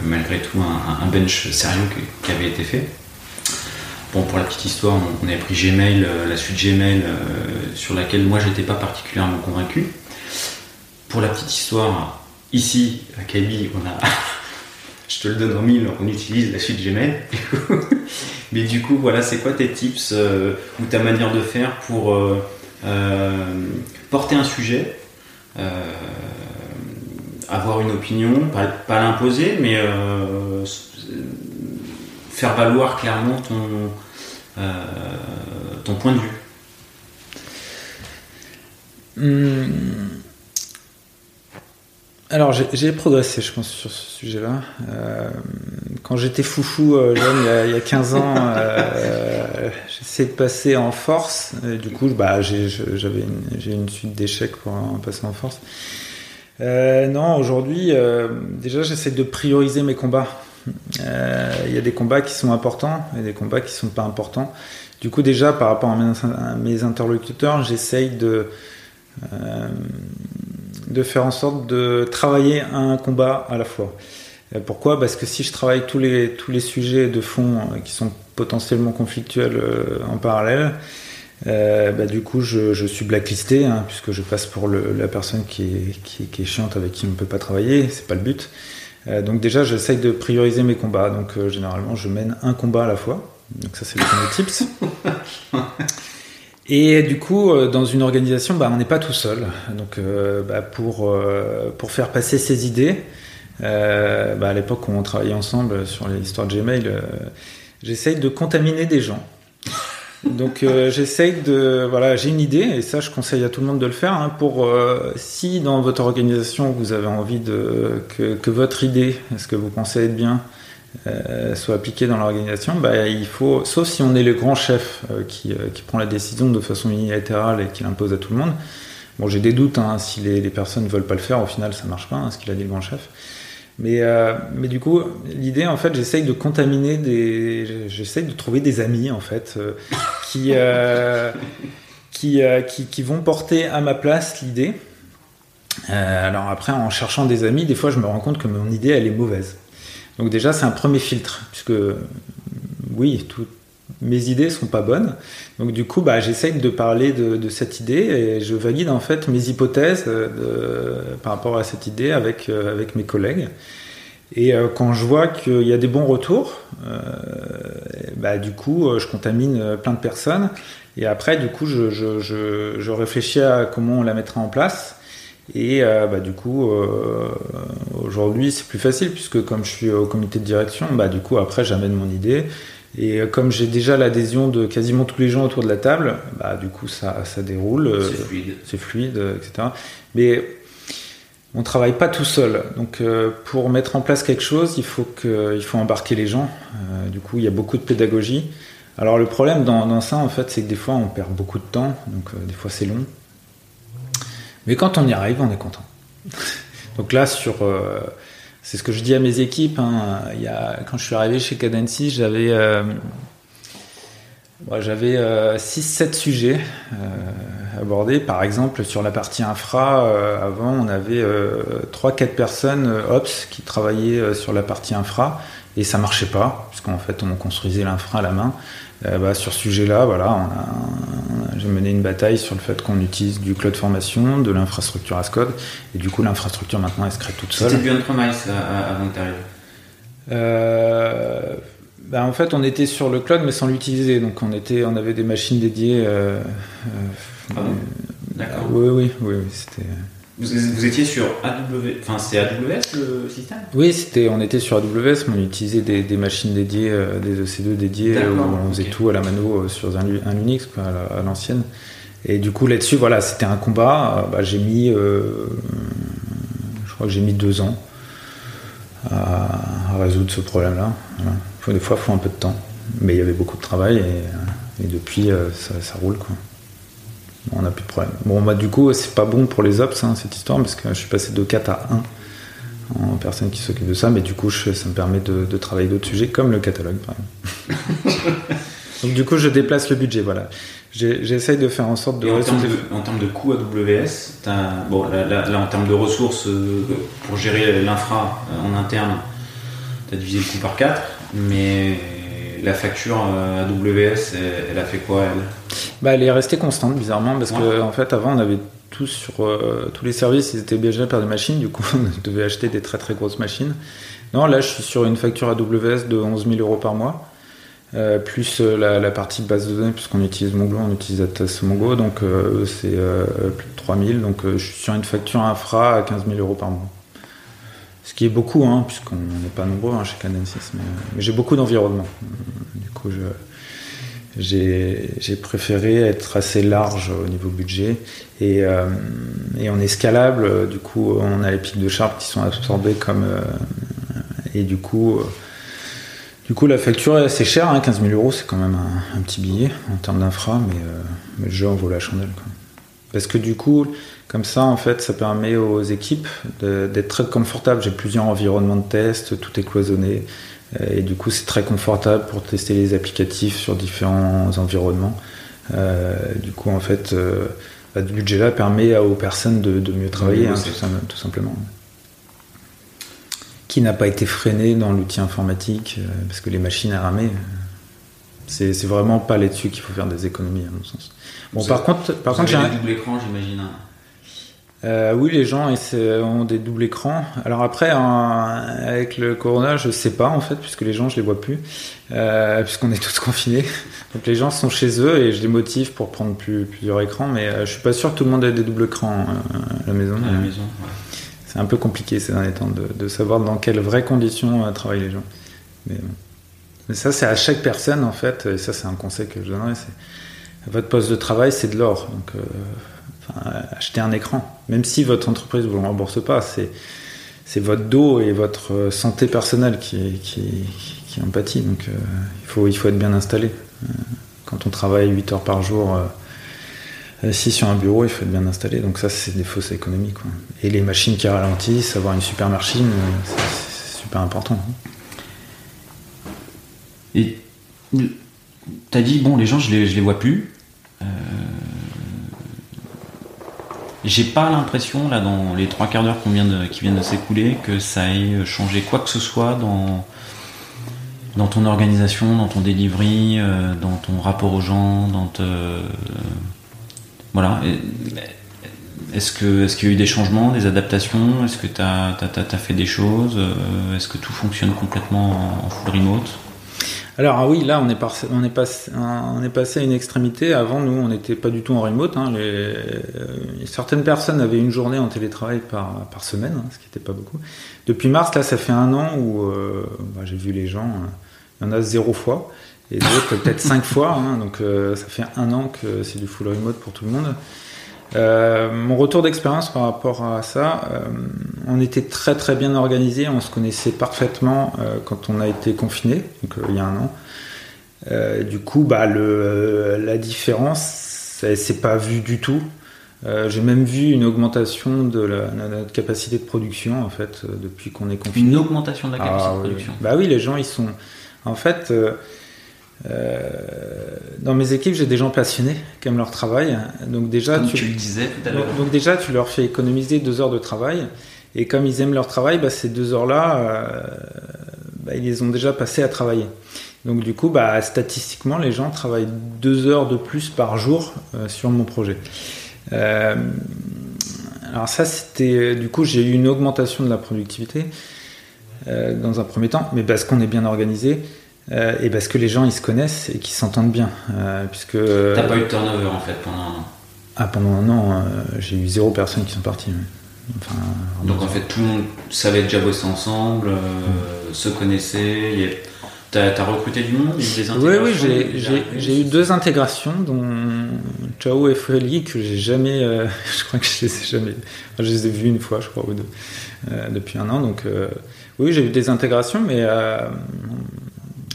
malgré tout un, bench sérieux qui, avait été fait. Bon, pour la petite histoire, on, avait pris Gmail, euh, la suite Gmail, sur laquelle moi j'étais pas particulièrement convaincu. Pour la petite histoire, ici à Kaby, on a, je te le donne en mille, on utilise la suite Gmail. Mais du coup, voilà, c'est quoi tes tips ou ta manière de faire pour euh, porter un sujet, euh, avoir une opinion, pas, l'imposer, mais euh, faire valoir clairement ton, ton point de vue. Hmm. Alors j'ai progressé, je pense, sur ce sujet-là. Euh, quand j'étais foufou euh, jeune, il y, a, 15 ans, euh, j'essayais de passer en force. Et du coup, bah, j'avais une, une, suite d'échecs pour passer en force. non, aujourd'hui, déjà, j'essaie de prioriser mes combats. Il y a des combats qui sont importants et des combats qui sont pas importants. Du coup, déjà, par rapport à mes, à mes interlocuteurs, j'essaye de de faire en sorte de travailler un combat à la fois. Euh, pourquoi? Parce que si je travaille tous les, sujets de fond euh, qui sont potentiellement conflictuels euh, en parallèle, bah, du coup je, suis blacklisté hein, puisque je passe pour la personne qui est, qui, est, chiante avec qui on ne peut pas travailler, c'est pas le but. donc déjà j'essaye de prioriser mes combats, donc généralement je mène un combat à la fois, donc ça c'est le premier tips. Et du coup, euh, dans une organisation, bah, on n'est pas tout seul. Donc, euh, bah, pour, euh, pour faire passer ses idées, bah, à l'époque où on travaillait ensemble sur l'histoire de Gmail, j'essaye de contaminer des gens. Donc j'essaye de voilà j'ai une idée et ça je conseille à tout le monde de le faire hein, pour si dans votre organisation vous avez envie de que, que votre idée est-ce que vous pensez être bien euh, soit appliqué dans l'organisation, bah, il faut, sauf si on est le grand chef euh, qui, euh, qui, prend la décision de façon unilatérale et qui l'impose à tout le monde. Bon, j'ai des doutes hein, si les, les, personnes ne veulent pas le faire, au final ça marche pas, hein, ce qu'il a dit le grand chef. Mais, mais du coup, l'idée, en fait, j'essaye de contaminer des, j'essaye de trouver des amis, en fait, qui, qui, qui, qui, vont porter à ma place l'idée. alors après, en cherchant des amis, des fois, je me rends compte que mon idée, elle est mauvaise. Donc déjà, c'est un premier filtre, puisque oui, toutes mes idées sont pas bonnes. Donc du coup, bah, j'essaye de parler de, cette idée et je valide en fait mes hypothèses par rapport à cette idée avec, euh, mes collègues. Et euh, quand je vois qu'il y a des bons retours, euh, bah, du coup, je contamine plein de personnes. Et après, du coup, je réfléchis à comment on la mettra en place. Et euh, bah, du coup, euh, aujourd'hui, c'est plus facile puisque comme je suis au comité de direction, bah, du coup, après, j'amène mon idée. Et euh, comme j'ai déjà l'adhésion de quasiment tous les gens autour de la table, bah, du coup, ça, ça déroule. C'est fluide. C'est fluide, etc. Mais on travaille pas tout seul. Donc, pour mettre en place quelque chose, il faut, que, il faut embarquer les gens. du coup, il y a beaucoup de pédagogie. Alors, le problème dans, dans ça, en fait, c'est que des fois, on perd beaucoup de temps. Donc, des fois, c'est long. Mais quand on y arrive, on est content. Donc là, sur, euh, c'est ce que je dis à mes équipes. Hein, quand je suis arrivé chez Cadency, j'avais euh, j'avais 6-7 euh, sujets abordés. Par exemple, sur la partie infra, avant, on avait 3-4 personnes Ops qui travaillaient sur la partie infra et ça marchait pas, puisqu'en fait, on construisait l'infra à la main. Bah, sur ce sujet-là, voilà, j'ai mené une bataille sur le fait qu'on utilise du cloud formation, de l'infrastructure as code, et du coup l'infrastructure maintenant elle se crée toute seule. C'était du on-premise euh, avant que euh, bah, en fait, on était sur le cloud mais sans l'utiliser, donc on était, on avait des machines dédiées. Euh, ah D'accord. oui, oui, oui, c'était. Vous, étiez sur AWS, enfin c'est AWS le système? Oui, c'était, on était sur AWS, mais on utilisait des, machines dédiées, euh, des EC2 dédiés, où on faisait tout à la mano euh, sur un, un Linux à l'ancienne. Et du coup là-dessus, voilà, c'était un combat. Euh, bah, j'ai mis, je crois que j'ai mis deux ans à, résoudre ce problème-là. Des fois, il faut un peu de temps, mais il y avait beaucoup de travail et, depuis, ça, ça roule quoi on n'a plus de problème. Bon, bah, du coup, c'est pas bon pour les ops, hein, cette histoire, parce que je suis passé de 4 à 1 en personne qui s'occupe de ça, mais du coup, ça me permet de, travailler d'autres sujets, comme le catalogue, par exemple. Donc, du coup, je déplace le budget, voilà. J'essaye de faire en sorte de. en, termes de en termes de coût AWS, bon, là, en termes de ressources euh, pour gérer l'infra euh, en interne, tu as divisé le coût par 4, mais la facture euh, AWS, elle, a fait quoi elle? Bah, Elle est restée constante bizarrement parce qu'en en fait avant on avait tous sur euh, tous les services ils étaient obligés par des machines du coup on devait acheter des très très grosses machines. Non là je suis sur une facture AWS de 11 000 euros par mois. Euh, plus la, partie base de données, puisqu'on utilise Mongo, on utilise Atas Mongo, donc c'est plus de 3000, donc je suis sur une facture infra à 15 000 euros par mois. Ce qui est beaucoup, hein, puisqu'on n'est pas nombreux hein, chez Caden 6, mais, j'ai beaucoup d'environnement. Du coup, je... j'ai préféré être assez large au niveau budget et, euh, et on est scalable. Du coup, on a les pics de charge qui sont absorbés comme euh, et du coup. Du coup, la facture est assez chère, hein, 15 000 euros, c'est quand même un, petit billet en termes d'infra, mais, mais, le jeu en vaut la chandelle. Quoi. Parce que du coup, comme ça, en fait, ça permet aux équipes d'être très confortables. J'ai plusieurs environnements de test, tout est cloisonné. Euh, et du coup, c'est très confortable pour tester les applicatifs sur différents environnements. Euh, du coup, en fait, euh, bah, ce budget-là permet aux personnes de, mieux travailler, hein, tout, simplement. Qui n'a pas été freiné dans l'outil informatique, parce que les machines à ramer, c'est vraiment pas là-dessus qu'il faut faire des économies, à mon sens. Bon, par contre, par contre, j'ai un double écran, j'imagine. Hein. Euh, oui, les gens ont des doubles écrans. Alors après, avec le corona, je sais pas en fait, puisque les gens, je les vois plus, euh, puisqu'on est tous confinés. Donc les gens sont chez eux et je les motive pour prendre plus, plusieurs écrans, mais euh, je suis pas sûr que tout le monde ait des doubles écrans à la maison. À la maison, C'est un peu compliqué ces derniers temps de, de, savoir dans quelles vraies conditions travaillent les gens. Mais, mais ça, c'est à chaque personne en fait, et ça, c'est un conseil que je donnerais. Votre poste de travail, c'est de l'or. Donc acheter un écran. Même si votre entreprise ne vous le rembourse pas, c'est, c'est votre dos et votre euh, santé personnelle qui, qui, en pâtit. Donc euh, il, faut, il faut être bien installé. Euh, quand on travaille 8 heures par jour, assis sur un bureau, il faut être bien installé. Donc ça, c'est des fausses économies. Et les machines qui ralentissent, avoir une super machine, c'est, super important. Et tu as dit, bon, les gens, je les, je les vois plus. J'ai pas l'impression, là, dans les trois quarts d'heure vient de, qui viennent de s'écouler, que ça ait changé quoi que ce soit dans, dans ton organisation, dans ton delivery, euh, dans ton rapport aux gens, dans te, voilà. Est-ce est-ce qu'il y a eu des changements, des adaptations? Est-ce que tu as, fait des choses? Euh, Est-ce que tout fonctionne complètement en full remote? Alors ah oui, là on est, on, est passé, on est passé à une extrémité. Avant, nous, on n'était pas du tout en remote. Hein. Les, certaines personnes avaient une journée en télétravail par, par semaine, hein, ce qui n'était pas beaucoup. Depuis mars, là, ça fait un an où euh, bah, j'ai vu les gens. Euh, il y en a zéro fois et d'autres peut-être cinq fois. Hein. donc euh, ça fait un an que c'est du full remote pour tout le monde. Euh, mon retour d'expérience par rapport à ça, euh, on était très très bien organisé, on se connaissait parfaitement euh, quand on a été confiné, donc il y a un an. du coup, bah, le, la différence, c'est pas vu du tout. J'ai même vu une augmentation de, la, notre capacité de production en fait depuis qu'on est confiné. Une augmentation de la capacité ah de production. Bah oui, les gens ils sont, en fait. Euh, dans mes équipes, j'ai des gens passionnés qui aiment leur travail. Donc déjà, tu, le disais tout à l'heure. Donc, déjà, tu leur fais économiser deux heures de travail. Et comme ils aiment leur travail, bah, ces deux heures-là, euh, bah, ils les ont déjà passées à travailler. Donc du coup, bah, statistiquement, les gens travaillent deux heures de plus par jour euh, sur mon projet. alors ça, c'était... Du coup, j'ai eu une augmentation de la productivité dans un premier temps, mais parce qu'on est bien organisé. Euh, et parce que les gens ils se connaissent et qu'ils s'entendent bien. Euh, puisque T'as pas eu de turnover en fait pendant un an Ah, pendant un an, euh, j'ai eu zéro personne qui sont parties. Donc en fait, tout le monde savait déjà bosser ensemble, mm. se connaissait. T'as as recruté du monde des Oui, oui, j'ai eu deux intégrations, dont Chao et Feli, que j'ai jamais. je crois que je les ai jamais. je les ai vues une fois, je crois, ou deux, depuis un an. Donc, oui, j'ai eu des intégrations, mais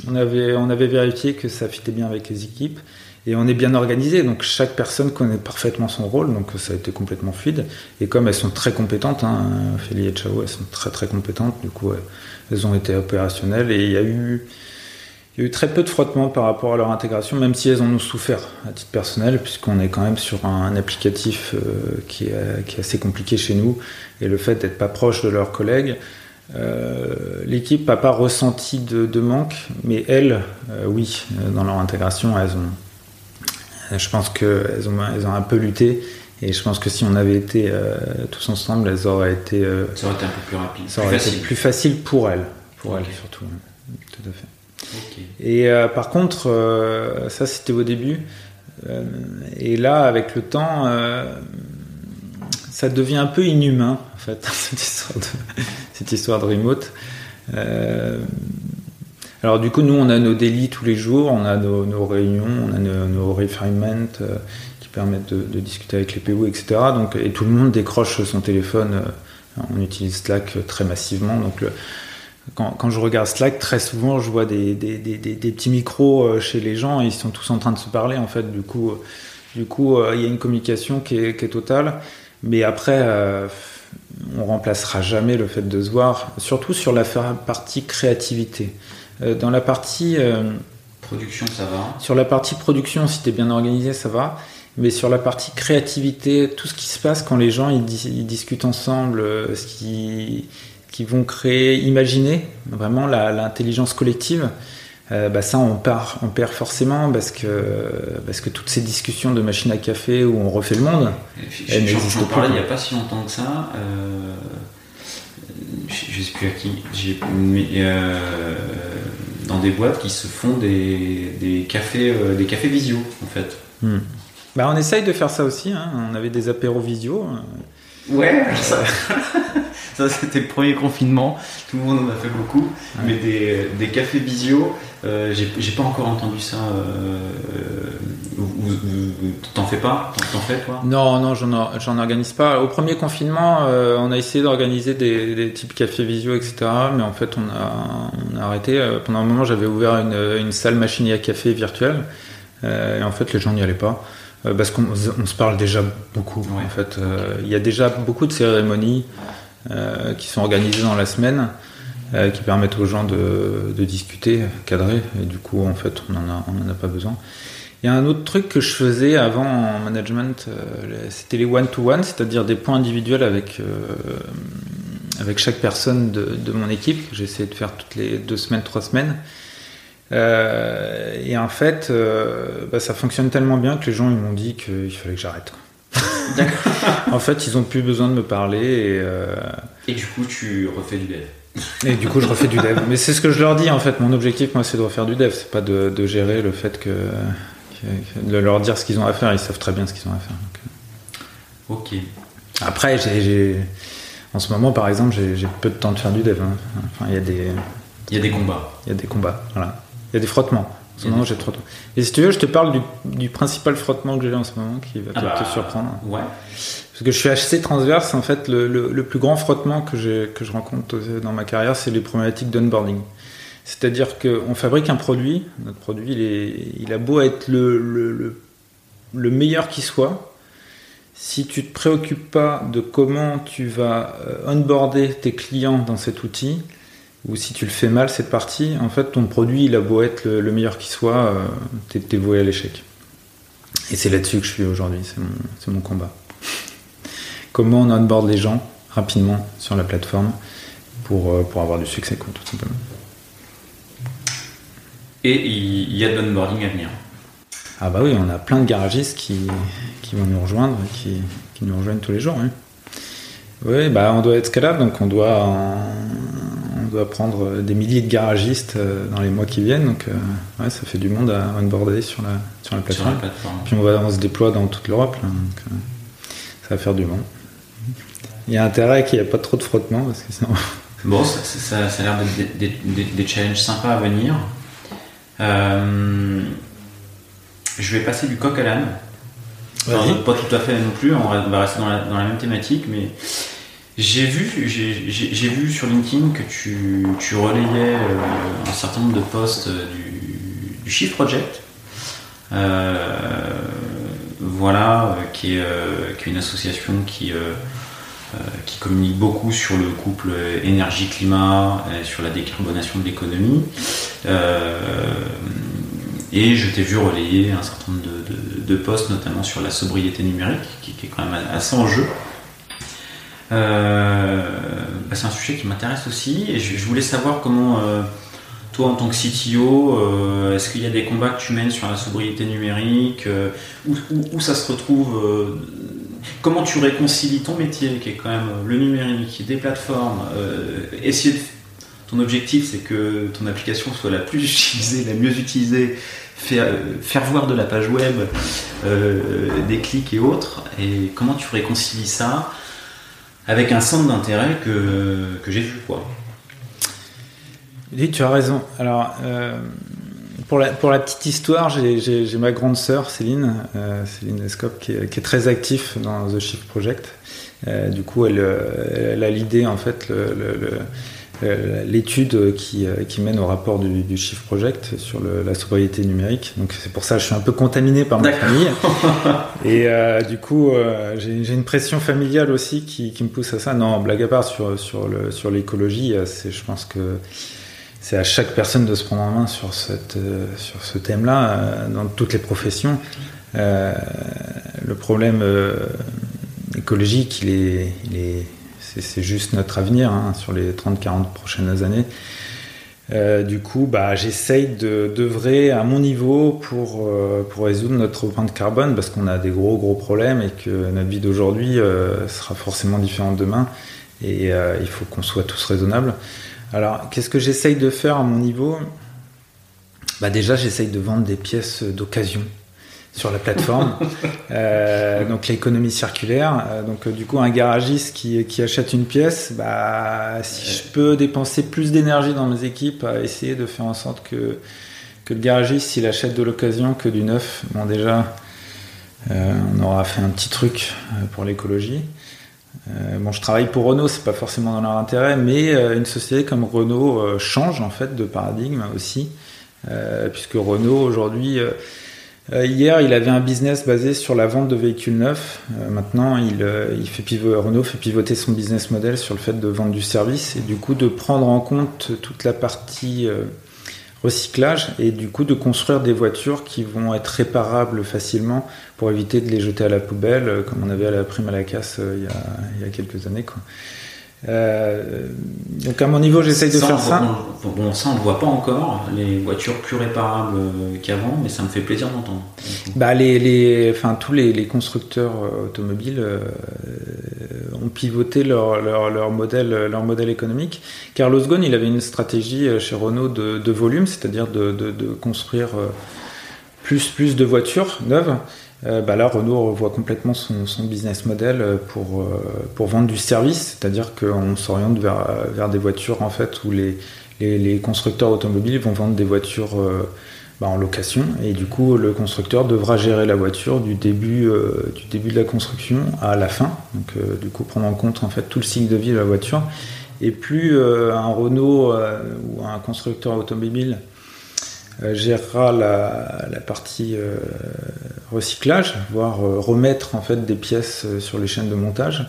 on avait, vérifié que ça fitait bien avec les équipes et on est bien organisé. Donc chaque personne connaît parfaitement son rôle, donc ça a été complètement fluide. Et comme elles sont très compétentes, hein, et Chao, elles sont très très compétentes, du coup elles ont été opérationnelles et il y a eu très peu de frottement par rapport à leur intégration, même si elles en ont souffert à titre personnel, puisqu'on est quand même sur un, applicatif euh, qui, est, assez compliqué chez nous, et le fait d'être pas proche de leurs collègues, l'équipe n'a pas ressenti de, manque, mais elles, euh, oui, euh, dans leur intégration, elles ont, je pense qu'elles ont, elles ont un peu lutté. Et je pense que si on avait été tous ensemble, elles auraient été. ça aurait été un peu plus rapide. Ça aurait été plus facile pour elles. Pour elles surtout. Tout à fait. Et par contre, ça c'était au début. et là, avec le temps, ça devient un peu inhumain, en fait, cette histoire de, cette histoire de remote. Euh, Alors du coup, nous, on a nos délits tous les jours, on a nos, réunions, on a nos, refinements euh, qui permettent de, discuter avec les PO, etc. Donc, et tout le monde décroche son téléphone. Euh, on utilise Slack très massivement. Donc quand, je regarde Slack, très souvent, je vois des, petits micros chez les gens et ils sont tous en train de se parler. En fait, du coup, du coup, il y a une communication qui est, totale. Mais après, on remplacera jamais le fait de se voir, surtout sur la partie créativité. Euh, dans la partie euh, production, ça va. Sur la partie production, si tu es bien organisé, ça va. Mais sur la partie créativité, tout ce qui se passe quand les gens ils, discutent ensemble, euh, ce qui, qui vont créer, imaginer vraiment l'intelligence collective, bah ça on, part, on perd forcément parce que, parce que toutes ces discussions de machine à café où on refait le monde, elles n'existent pas. Il n'y a pas si longtemps que ça je sais plus à qui, j'ai euh, dans des boîtes qui se font des, cafés, euh, des cafés visio en fait. Hmm. Bah, on essaye de faire ça aussi. Hein. On avait des apéros visio. Ouais, ça, c'était le premier confinement. Tout le monde en a fait beaucoup. Mais des, des, cafés visio, euh, j'ai pas encore entendu ça. Euh, T'en fais pas? T'en fais toi? Non, non, j'en organise pas. Au premier confinement, euh, on a essayé d'organiser des, des, types café visio, etc. Mais en fait, on a, on a arrêté. Euh, pendant un moment, j'avais ouvert une, une, salle machine à café virtuelle. Euh, et en fait, les gens n'y allaient pas. Parce qu'on on se parle déjà beaucoup. En fait, il y a déjà beaucoup de cérémonies qui sont organisées dans la semaine. qui permettent aux gens de, de, discuter, cadrer, et du coup, en fait, on n'en a, on en a pas besoin. Il y a un autre truc que je faisais avant en management, euh, c'était les one-to-one, c'est-à-dire des points individuels avec, euh, avec chaque personne de, mon équipe. J'essayais de faire toutes les deux semaines, trois semaines. Euh, et en fait, bah, ça fonctionne tellement bien que les gens ils m'ont dit qu'il fallait que j'arrête. en fait, ils ont plus besoin de me parler. Et, et du coup, tu refais du dev. Et du coup, je refais du dev. Mais c'est ce que je leur dis en fait. Mon objectif, moi, c'est de refaire du dev. C'est pas de, de, gérer le fait que de leur dire ce qu'ils ont à faire, ils savent très bien ce qu'ils ont à faire. Euh. Ok. Après, j'ai, en ce moment, par exemple, j'ai peu de temps de faire du dev. Hein. Enfin, il y a des. Il y a des combats. Il y a des combats, voilà. Il y a des frottements. En ce moment, j'ai trop. Et si tu veux, je te parle du, principal frottement que j'ai en ce moment qui va ah te bah, surprendre. Ouais. Parce que je suis assez transverse. En fait, le, le plus grand frottement que, que je rencontre dans ma carrière, c'est les problématiques d'onboarding. C'est-à-dire qu'on fabrique un produit, notre produit, il, est, il a beau être le, le, le meilleur qui soit, si tu ne te préoccupes pas de comment tu vas euh, onboarder tes clients dans cet outil, ou si tu le fais mal cette partie, en fait ton produit il a beau être le, meilleur qui soit, euh, tu es, voué à l'échec. Et c'est là-dessus que je suis aujourd'hui, c'est mon, mon, combat. comment on onboard les gens rapidement sur la plateforme pour, euh, pour avoir du succès, quoi, tout simplement. Et il y a de l'onboarding à venir. Ah bah oui, on a plein de garagistes qui, qui vont nous rejoindre, qui, qui nous rejoignent tous les jours. Oui, bah on doit être scalable, donc on doit, doit prendre des milliers de garagistes euh, dans les mois qui viennent. Donc euh, ouais, ça fait du monde à onboarder sur la, sur la, plateforme. Puis on, va, on se déploie dans toute l'Europe, donc euh, ça va faire du monde. Il y a intérêt qu'il n'y ait pas trop de frottement, parce que sinon... Bon, ça, ça, ça a l'air d'être des, des, des challenges sympas à venir. Euh, je vais passer du coq à l'âne. pas tout à fait non plus, on va rester dans la, même thématique, mais j'ai vu, j'ai vu sur LinkedIn que tu, tu relayais euh, un certain nombre de posts du, du Shift Project. Euh, voilà, qui est, qui est, une association qui, qui communique beaucoup sur le couple énergie-climat, sur la décarbonation de l'économie. Euh, et je t'ai vu relayer un certain nombre de, postes, notamment sur la sobriété numérique, qui, est quand même assez en jeu. Euh, bah, c'est un sujet qui m'intéresse aussi, et je, voulais savoir comment, euh, toi en tant que CTO, est-ce qu'il y a des combats que tu mènes sur la sobriété numérique où, ça se retrouve Comment tu réconcilies ton métier, qui est quand même le numérique, des plateformes, essayer ton objectif, c'est que ton application soit la plus utilisée, la mieux utilisée, faire, faire voir de la page web, euh, des clics et autres. Et comment tu réconcilies ça avec un centre d'intérêt que, que j'ai vu quoi Oui, tu as raison. Alors, pour, la, pour la petite histoire, j'ai ma grande sœur Céline, Céline Escope, qui est, très active dans The Shift Project. du coup, elle, elle a l'idée, en fait, le, le euh, l'étude qui, euh, qui, mène au rapport du, du Shift Project sur la sobriété numérique. Donc c'est pour ça que je suis un peu contaminé par ma famille. Et euh, du coup, j'ai une pression familiale aussi qui, qui, me pousse à ça. Non, blague à part sur, sur, le, sur l'écologie, je pense que c'est à chaque personne de se prendre en main sur, cette, sur ce thème-là, dans toutes les professions. le problème écologique, il est, il est c'est juste notre avenir hein, sur les 30-40 prochaines années. Euh, du coup, bah, j'essaye d'œuvrer à mon niveau pour, euh, pour résoudre notre empreinte carbone parce qu'on a des gros gros problèmes et que notre vie d'aujourd'hui euh, sera forcément différente demain et il faut qu'on soit tous raisonnables. Alors, qu'est-ce que j'essaye de faire à mon niveau? Bah, Déjà, j'essaye de vendre des pièces d'occasion sur la plateforme. euh, donc l'économie circulaire. Euh, donc euh, du coup, un garagiste qui, qui, achète une pièce, bah, si je peux dépenser plus d'énergie dans mes équipes à essayer de faire en sorte que, que le garagiste, s'il achète de l'occasion que du neuf, bon déjà, on aura fait un petit truc pour l'écologie. bon, je travaille pour Renault, c'est pas forcément dans leur intérêt, mais une société comme Renault change en fait de paradigme aussi, puisque Renault aujourd'hui hier, il avait un business basé sur la vente de véhicules neufs. Euh, maintenant, il, euh, il fait pivoter, Renault fait pivoter son business model sur le fait de vendre du service et du coup de prendre en compte toute la partie recyclage et du coup de construire des voitures qui vont être réparables facilement pour éviter de les jeter à la poubelle comme on avait à la prime à la casse il y a, quelques années. Euh, donc à mon niveau, j'essaye de faire ça. Bon, ça on ne voit pas encore, les voitures plus réparables euh, qu'avant, mais ça me fait plaisir d'entendre. Bah, les, les, enfin, tous les, les constructeurs euh, automobiles ont pivoté leur, leur, leur, modèle, leur modèle économique. Carlos Ghosn, il avait une stratégie chez Renault de, de volume, c'est-à-dire de, de, de, construire plus, plus de voitures neuves. Euh, bah là, Renault revoit complètement son, business model euh, pour, euh, pour vendre du service, c'est-à-dire qu'on s'oriente vers, des voitures en fait où les, constructeurs automobiles vont vendre des voitures bah, en location. Et du coup le constructeur devra gérer la voiture du début, de la construction à la fin, donc du coup prendre en compte tout le cycle de vie de la voiture. Et plus un Renault ou un constructeur automobile gérera la, partie euh, recyclage, voire euh, remettre en fait des pièces sur les chaînes de montage,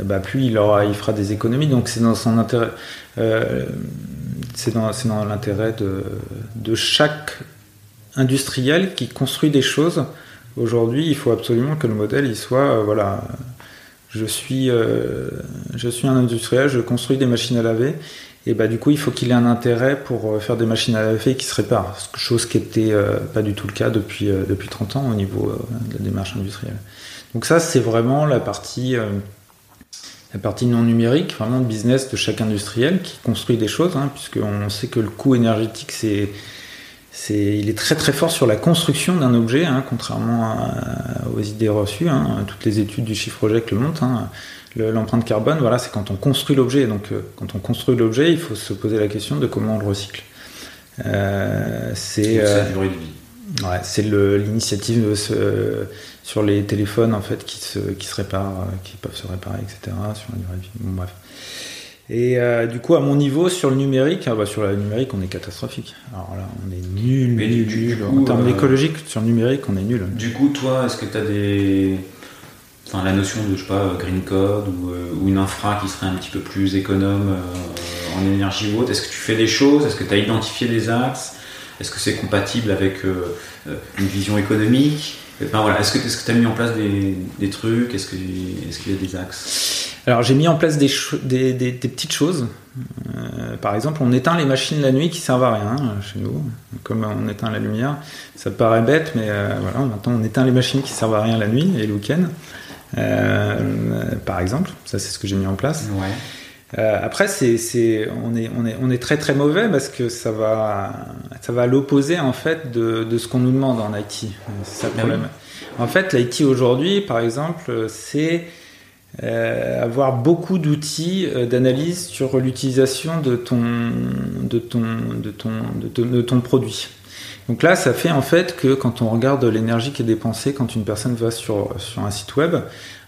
bah, plus il, aura, il fera des économies. Donc c'est dans son intérêt, c'est dans l'intérêt de, de chaque industriel qui construit des choses. Aujourd'hui, il faut absolument que le modèle il soit voilà. Je suis, je suis un industriel, je construis des machines à laver et bah du coup il faut qu'il ait un intérêt pour euh, faire des machines à laver qui se réparent, chose qui n'était euh, pas du tout le cas depuis, euh, depuis 30 ans au niveau de la démarche industrielle. Donc ça c'est vraiment la partie, la partie non numérique, vraiment le business de chaque industriel qui construit des choses, hein, puisqu'on sait que le coût énergétique c'est c'est, il est très très fort sur la construction d'un objet, hein, contrairement aux idées reçues. Hein. Toutes les études du chiffre project le montrent. Hein. L'empreinte carbone, voilà, c'est quand on construit l'objet. Donc, euh, quand on construit l'objet, il faut se poser la question de comment on le recycle. Euh, c'est euh, ouais, c'est l'initiative sur les téléphones en fait qui se, qui se réparent, qui peuvent se réparer, etc. Sur la durée de vie. Bon, bref. Et euh, du coup, à mon niveau, sur le numérique, ah bah, sur la numérique, on est catastrophique. Alors là, on est nul, nul, nul. en termes euh, écologiques, sur le numérique, on est nul. Du coup, toi, est-ce que tu as des. La notion de, je sais pas, green code ou, euh, ou, une infra qui serait un petit peu plus économe en énergie haute, est-ce que tu fais des choses? Est-ce que tu as identifié des axes? Est-ce que c'est compatible avec une vision économique? Voilà. Est-ce que tu as mis en place des, trucs? Est-ce qu'il est y a des axes? Alors j'ai mis en place des, petites choses. Euh, par exemple, on éteint les machines la nuit qui servent à rien euh, chez nous, comme on éteint la lumière. Ça paraît bête, mais euh, voilà, maintenant on éteint les machines qui servent à rien la nuit et le week-end. Par exemple, ça c'est ce que j'ai mis en place. Ouais. après, c'est, c'est, on, est, on, est, on est très très mauvais parce que ça va, ça va à l'opposé en fait de, de ce qu'on nous demande en IT. C'est ça le ah problème. En fait, l'IT aujourd'hui, par exemple, c'est avoir beaucoup d'outils d'analyse sur l'utilisation de ton, de, ton, de, ton, de, ton, produit. Donc là, ça fait en fait que quand on regarde l'énergie qui est dépensée quand une personne va sur, sur un site web,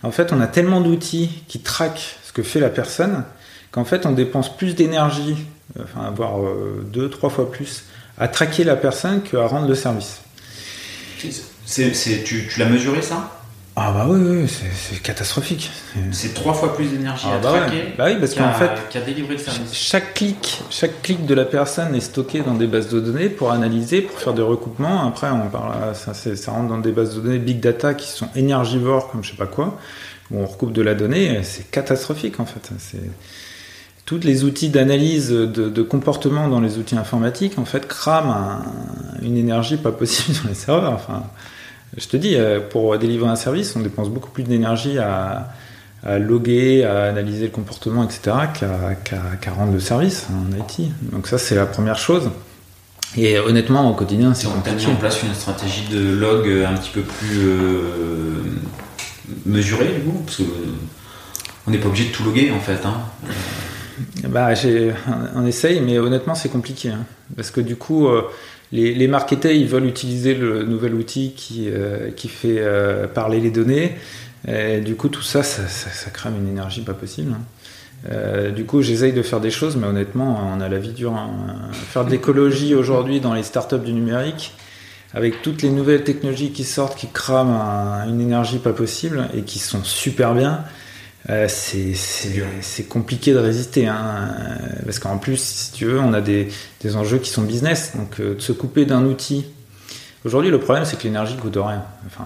en fait, on a tellement d'outils qui traquent ce que fait la personne qu'en fait, on dépense plus d'énergie, enfin, voire deux, trois fois plus, à traquer la personne qu'à rendre le service. C'est, tu, tu l'as mesuré ça? Ah bah oui, oui c'est, catastrophique. C'est trois fois plus d'énergie ah à bah traquer bah oui, parce qu'en fait, le service. Chaque clic, chaque clic de la personne est stocké dans des bases de données pour analyser, pour faire des recoupements. Après, on parle, ça, ça rentre dans des bases de données big data qui sont énergivores, comme je sais pas quoi, où on recoupe de la donnée. C'est catastrophique en fait. C'est tous les outils d'analyse de, comportement dans les outils informatiques en fait crament une énergie pas possible dans les serveurs. Enfin, je te dis, euh, pour délivrer un service, on dépense beaucoup plus d'énergie à, loguer, à analyser le comportement, etc., qu'à rendre le service en IT. Donc ça, c'est la première chose. Et honnêtement, au quotidien, c'est compliqué. mis en place une stratégie de log un petit peu plus euh, mesurée, du coup, parce qu'on n'est pas obligé de tout loguer, en fait. Hein. Bah, on essaye, mais honnêtement, c'est compliqué. Hein. parce que du coup, euh, les, les marketeurs, ils veulent utiliser le nouvel outil qui, euh, fait euh, parler les données. Du coup, tout ça ça, crame une énergie pas possible. Hein. du coup, j'essaye de faire des choses, mais honnêtement, on a la vie dure. Hein. Faire de l'écologie aujourd'hui dans les startups du numérique, avec toutes les nouvelles technologies qui sortent, qui crament une énergie pas possible et qui sont super bien. Euh, c'est compliqué de résister. Hein, parce qu'en plus, si tu veux, on a des, des enjeux qui sont business. Donc, euh, de se couper d'un outil. Aujourd'hui, le problème, c'est que l'énergie coûte rien. Enfin,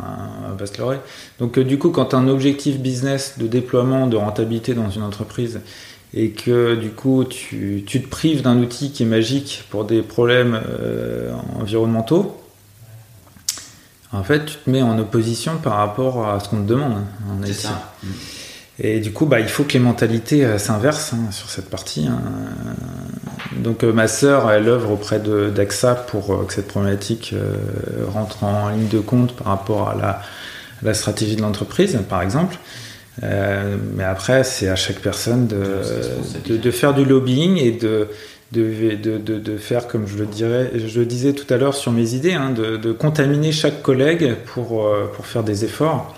on va se leurrer. Donc, euh, du coup, quand tu as un objectif business de déploiement, de rentabilité dans une entreprise, et que du coup, tu, tu te prives d'un outil qui est magique pour des problèmes environnementaux, en fait, tu te mets en opposition par rapport à ce qu'on te demande. C'est ça. Et du coup, bah, il faut que les mentalités euh, s'inversent hein, sur cette partie. Hein. Donc euh, ma sœur, elle œuvre auprès d'AXA pour euh, que cette problématique rentre en ligne de compte par rapport à la, la stratégie de l'entreprise, par exemple. mais après, c'est à chaque personne de, de, faire du lobbying et de, de, faire, comme je le, dirais, je le disais tout à l'heure sur mes idées, hein, de, contaminer chaque collègue pour, pour faire des efforts.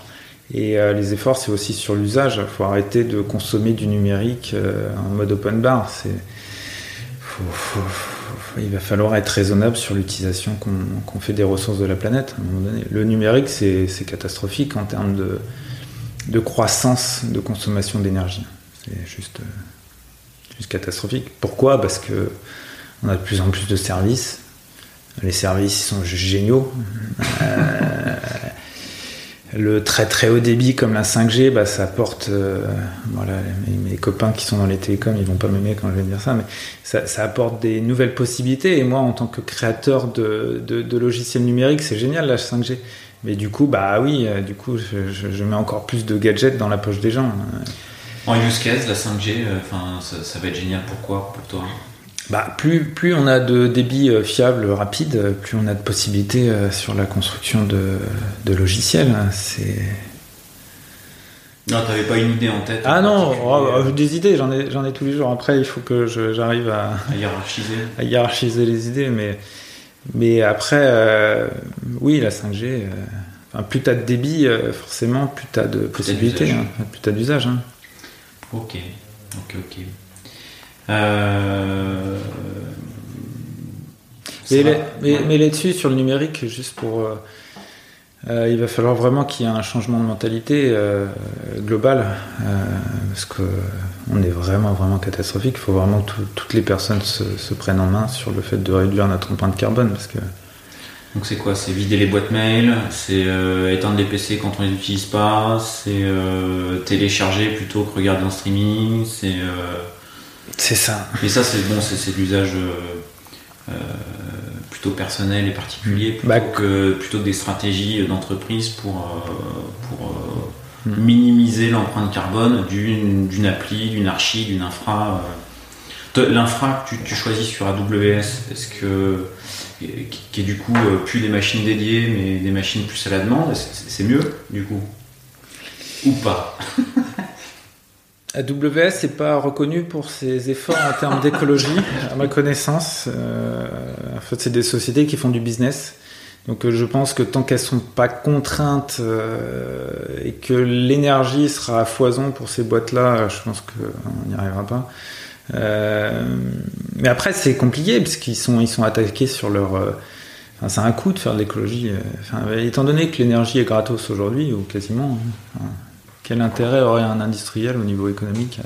Et euh, les efforts, c'est aussi sur l'usage. Il faut arrêter de consommer du numérique euh, en mode open bar. Il va falloir être raisonnable sur l'utilisation qu'on, fait des ressources de la planète. À un moment donné. Le numérique, c'est, catastrophique en termes de, croissance de consommation d'énergie. C'est juste, euh, catastrophique. Pourquoi? Parce que on a de plus en plus de services. Les services sont géniaux le très très haut débit comme la 5G, bah, ça apporte, euh, voilà, mes, copains qui sont dans les télécoms, ils vont pas m'aimer quand je vais dire ça, mais ça, apporte des nouvelles possibilités. Et moi, en tant que créateur de, de, logiciels numériques, c'est génial la 5G. Mais du coup, bah oui, euh, du coup, je, mets encore plus de gadgets dans la poche des gens. En use case, la 5G, euh, ça, ça va être génial. Pourquoi? Pour toi? Bah, plus, plus on a de débit euh, fiable, rapide, plus on a de possibilités euh, sur la construction de, de logiciels. Hein. C'est. Non, t'avais pas une idée en tête Ah non, oh, oh, des idées, j'en ai, j'en ai tous les jours. Après, il faut que j'arrive à, à, hiérarchiser. à hiérarchiser les idées. Mais, mais après, euh, oui, la 5G, plus tu as de débit, forcément, plus tu as de possibilités, hein, plus tu as d'usage. Hein. Ok, ok, ok. Euh, mais, là-dessus, sur le numérique, juste pour. Euh, euh, il va falloir vraiment qu'il y ait un changement de mentalité global, parce qu'on est vraiment, vraiment catastrophique. Il faut vraiment que toutes les personnes se, prennent en main sur le fait de réduire notre empreinte carbone. Parce que... Donc c'est quoi? C'est vider les boîtes mail, c'est éteindre les PC quand on les utilise pas, c'est télécharger plutôt que regarder en streaming, c'est c'est ça. Mais ça, c'est bon, c'est l'usage euh, euh, plutôt personnel et particulier, plutôt, bah, que, plutôt des stratégies d'entreprise pour, euh, pour hmm. minimiser l'empreinte carbone d'une appli, d'une archi, d'une infra. L'infra que tu, choisis sur AWS, est-ce que qui est du coup plus des machines dédiées mais des machines plus à la demande, c'est mieux du coup? Ou pas? AWS n'est pas reconnu pour ses efforts en termes d'écologie, à ma connaissance. Euh, en fait, c'est des sociétés qui font du business. Donc je pense que tant qu'elles sont pas contraintes euh, et que l'énergie sera à foison pour ces boîtes-là, je pense qu'on n'y arrivera pas. Euh, mais après c'est compliqué parce qu'ils sont ils sont attaqués sur leur. Euh, enfin, c'est un coût de faire de l'écologie. Enfin, étant donné que l'énergie est gratos aujourd'hui ou quasiment. Hein, quel intérêt aurait un industriel au niveau économique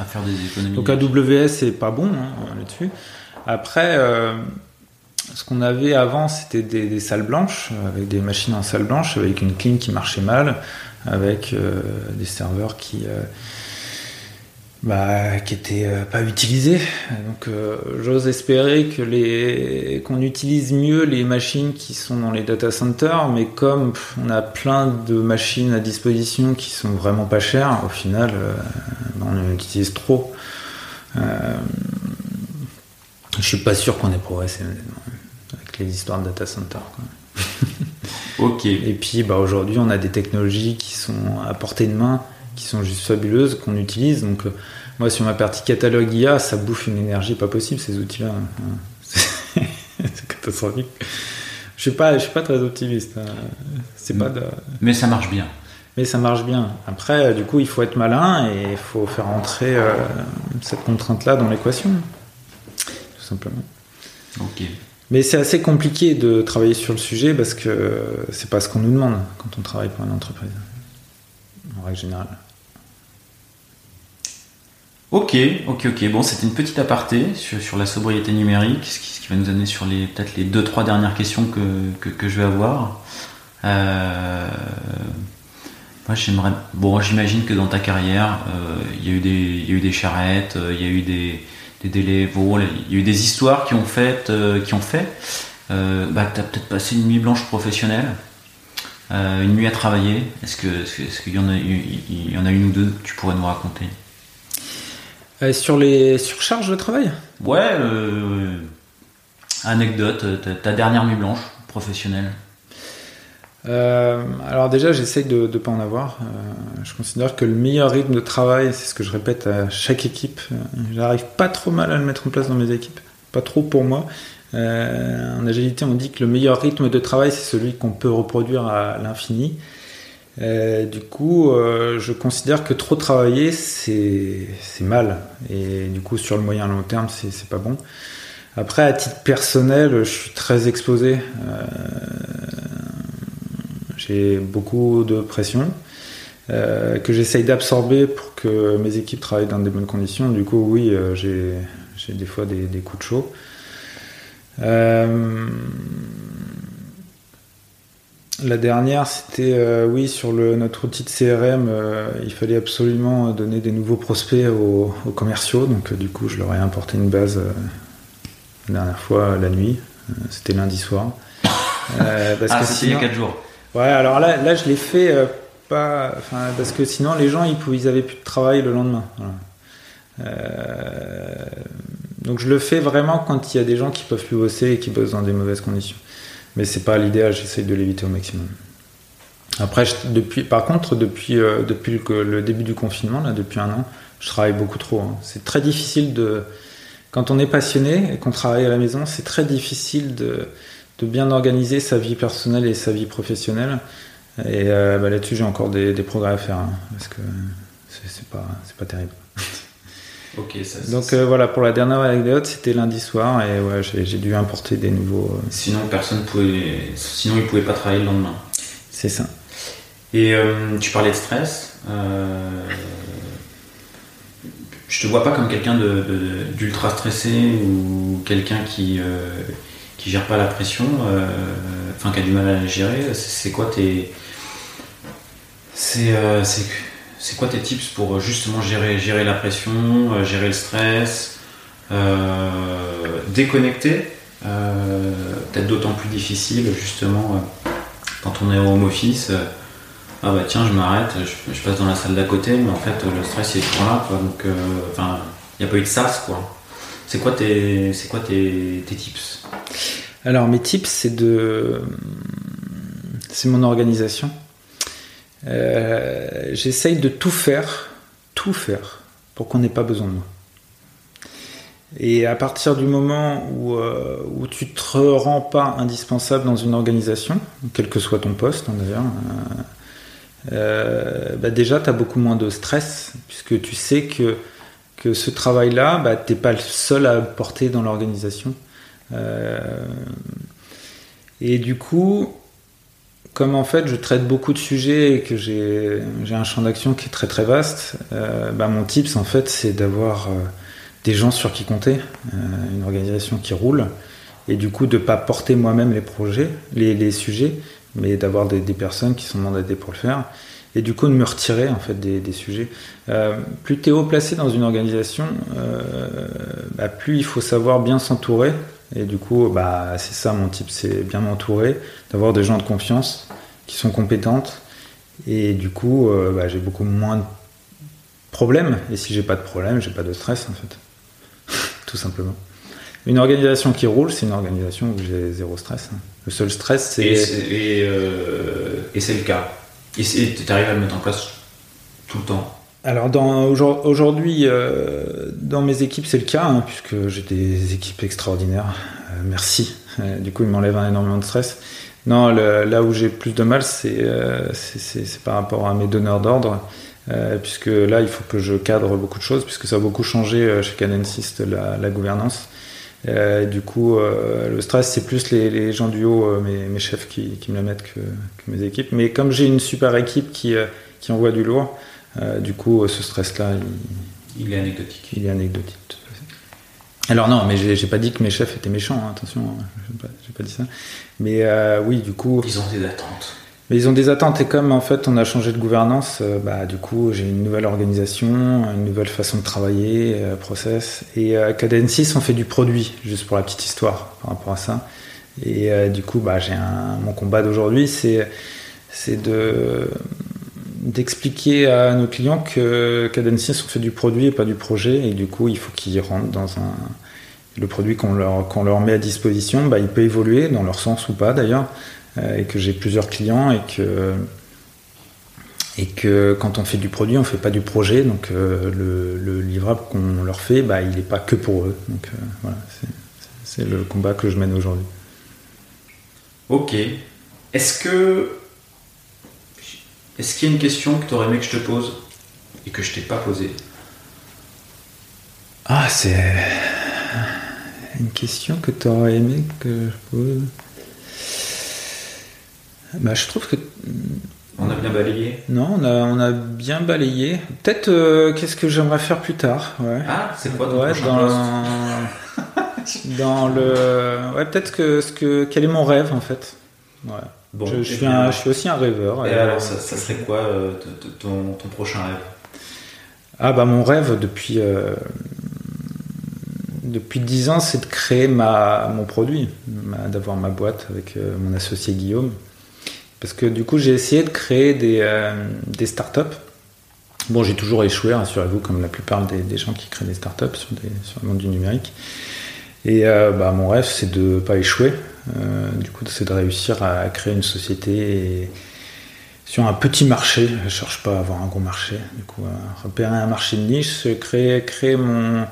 à faire, des économies Donc AWS c'est pas bon hein, là-dessus. Après ce qu'on avait avant, c'était des, salles blanches, avec des machines en salle blanche, avec une clim qui marchait mal, avec euh, des serveurs qui euh, bah, qui étaient euh, pas utilisés. Donc j'ose espérer que les qu'on utilise mieux les machines qui sont dans les data centers, mais comme on a plein de machines à disposition qui sont vraiment pas chères, au final, bah, on en utilise trop. Je suis pas sûr qu'on ait progressé avec les histoires de data center. ok. Et puis bah, aujourd'hui, on a des technologies qui sont à portée de main, qui sont juste fabuleuses, qu'on utilise. Donc euh, moi, sur ma partie catalogue IA, ça bouffe une énergie pas possible ces outils-là. C'est catastrophique. Je suis pas, je suis pas très optimiste. Hein. C'est pas. Mais ça marche bien. Mais ça marche bien. Après, du coup, il faut être malin et il faut faire entrer euh, cette contrainte-là dans l'équation simplement. Ok. Mais c'est assez compliqué de travailler sur le sujet parce que c'est pas ce qu'on nous demande quand on travaille pour une entreprise, règle générale. Ok, ok, ok. Bon, c'était une petite aparté sur, la sobriété numérique, ce qui, va nous amener sur les peut-être les deux trois dernières questions que, que, je vais avoir. Euh, moi, j'aimerais. Bon, j'imagine que dans ta carrière, euh, il y, y, a eu des charrettes, euh, il y a eu des, délais. Il y a eu des histoires qui ont fait, qui ont fait. Bah, peut-être passé une nuit blanche professionnelle, euh, une nuit à travailler. Est-ce qu'il y en a, il y en a une ou deux que tu pourrais nous raconter? Sur les surcharges de travail? Ouais. anecdote, ta dernière nuit blanche professionnelle. Euh, alors déjà, j'essaye de ne pas en avoir. Euh, je considère que le meilleur rythme de travail, c'est ce que je répète à chaque équipe. Euh, j'arrive pas trop mal à le mettre en place dans mes équipes, pas trop pour moi. En agilité, on dit que le meilleur rythme de travail, c'est celui qu'on peut reproduire à l'infini. du coup, je considère que trop travailler, c'est mal. Et du coup, sur le moyen long terme, c'est pas bon. Après, à titre personnel, je suis très exposé j'ai beaucoup de pression euh, que j'essaye d'absorber pour que mes équipes travaillent dans de bonnes conditions. Du coup, oui, euh, j'ai, des fois des, coups de chaud. Euh, la dernière, c'était oui sur le, notre outil de CRM. il fallait absolument donner des nouveaux prospects aux, commerciaux. Donc du coup, je leur ai importé une base la dernière fois la nuit. c'était lundi soir. parce ah, c'était il y a 4 jours. Ouais, alors là, là je l'ai fait euh, pas. Parce que sinon, les gens, ils, ils avaient plus de travail le lendemain. Euh, donc je le fais vraiment quand il y a des gens qui peuvent plus bosser et qui bossent dans des mauvaises conditions. Mais c'est pas l'idéal, j'essaye de l'éviter au maximum. Après, depuis, par contre, depuis, euh, depuis le, début du confinement, là, depuis un an, je travaille beaucoup trop. Hein. C'est très difficile de. Quand on est passionné et qu'on travaille à la maison, c'est très difficile de, de bien organiser sa vie personnelle et sa vie professionnelle. Et euh, bah, là-dessus, j'ai encore des, progrès à faire, hein, parce que c'est pas, pas terrible. Ça, Donc euh, voilà, pour la dernière anecdote, c'était lundi soir et ouais, j'ai dû importer des nouveaux. Euh, sinon, personne pouvait. Sinon, ils pouvaient pas travailler le lendemain. C'est ça. Et tu parlais de stress. Je te vois pas comme quelqu'un d'ultra de, stressé ou quelqu'un qui qui gère pas la pression, euh, enfin qui a du mal à la gérer, c'est quoi tes euh, c'est quoi tes tips pour justement gérer la pression, euh, gérer le stress, déconnecter, peut-être d'autant plus difficile justement quand on est au home office. ah bah tiens, je m'arrête, je, passe dans la salle d'à côté, mais en fait le stress il est toujours là. Donc, enfin, il n'y a pas eu de sas, quoi. C'est quoi tes, c'est quoi tes, tips? Alors mes tips, c'est de, c'est mon organisation. Euh, j'essaye de tout faire, tout faire pour qu'on n'ait pas besoin de moi. Et à partir du moment où, euh, tu te rends pas indispensable dans une organisation, quel que soit ton poste hein, d'ailleurs, euh, bah déjà tu as beaucoup moins de stress, puisque tu sais que, que ce travail-là, bah, tu n'es pas le seul à porter dans l'organisation. et du coup, comme en fait je traite beaucoup de sujets et que j'ai un champ d'action qui est très très vaste, bah, mon tips en fait c'est d'avoir des gens sur qui compter, euh, une organisation qui roule, et du coup de ne pas porter moi-même les projets, les, sujets, mais d'avoir des, personnes qui sont mandatées pour le faire, et du coup de me retirer en fait des, sujets. Euh, plus tu es haut placé dans une organisation, euh, bah, plus il faut savoir bien s'entourer, et du coup bah, c'est ça mon type, c'est bien m'entourer, d'avoir des gens de confiance qui sont compétentes, et du coup bah, j'ai beaucoup moins de problèmes, et si j'ai pas de problème, j'ai pas de stress en fait tout simplement. Une organisation qui roule, c'est une organisation où j'ai zéro stress. Hein. Le seul stress, c'est. Et euh, c'est le cas. Et tu arrives à le mettre en place tout le temps alors aujourd'hui, euh, dans mes équipes, c'est le cas, hein, puisque j'ai des équipes extraordinaires. Euh, merci. du coup, ils m'enlèvent énormément de stress. Non, là où j'ai plus de mal, c'est par rapport à mes donneurs d'ordre. Euh, puisque là, il faut que je cadre beaucoup de choses, puisque ça a beaucoup changé euh, chez Cadensys, la, la gouvernance. Euh, du coup, le stress, c'est plus les, gens du haut, mes, chefs, qui, me le mettent que, mes équipes. Mais comme j'ai une super équipe qui, qui envoie du lourd, du coup, ce stress-là, il, il, est anecdotique. Il est anecdotique. Alors non, mais j'ai pas dit que mes chefs étaient méchants, hein, attention, hein, j'ai pas, pas, dit ça. Mais oui, du coup... Ils ont des attentes. Mais ils ont des attentes et comme en fait on a changé de gouvernance, euh, bah, du coup j'ai une nouvelle organisation, une nouvelle façon de travailler, euh, process. Et à Cadensis on fait du produit, juste pour la petite histoire par rapport à ça. Et euh, du coup bah, j'ai mon combat d'aujourd'hui c'est de d'expliquer à nos clients que Cadensis on fait du produit et pas du projet et du coup il faut qu'ils rentrent dans un le produit qu'on leur, qu'on leur met à disposition, bah, il peut évoluer dans leur sens ou pas d'ailleurs. Euh, et que j'ai plusieurs clients et que et que quand on fait du produit, on fait pas du projet, donc euh, le, livrable qu'on leur fait, bah, il n'est pas que pour eux. Donc euh, voilà, c'est le combat que je mène aujourd'hui. Ok. Est-ce que est-ce qu'il y a une question que tu aurais aimé que je te pose et que je t'ai pas posée? Ah, c'est une question que tu aurais aimé que je pose. Bah, je trouve que. On a bien balayé Non, on a, on a bien balayé. Peut-être euh, qu'est-ce que j'aimerais faire plus tard. Ouais. Ah, c'est quoi ton ouais, dans, dans le. Ouais, peut-être que, ce que. Quel est mon rêve en fait? Ouais. Bon, je, suis je, suis aussi un rêveur. Et, alors, ça, serait quoi euh, ton, ton, prochain rêve? Ah, bah, mon rêve depuis. Euh, depuis 10 ans, c'est de créer ma, mon produit, d'avoir ma boîte avec mon associé Guillaume. Parce que du coup, j'ai essayé de créer des, euh, des startups. Bon, j'ai toujours échoué, rassurez-vous, comme la plupart des, gens qui créent des startups sur, sur le monde du numérique. Et euh, bah, mon rêve, c'est de ne pas échouer. Euh, du coup, c'est de réussir à créer une société sur un petit marché. Je ne cherche pas à avoir un gros marché. Du coup, à repérer un marché de niche, créer, mon,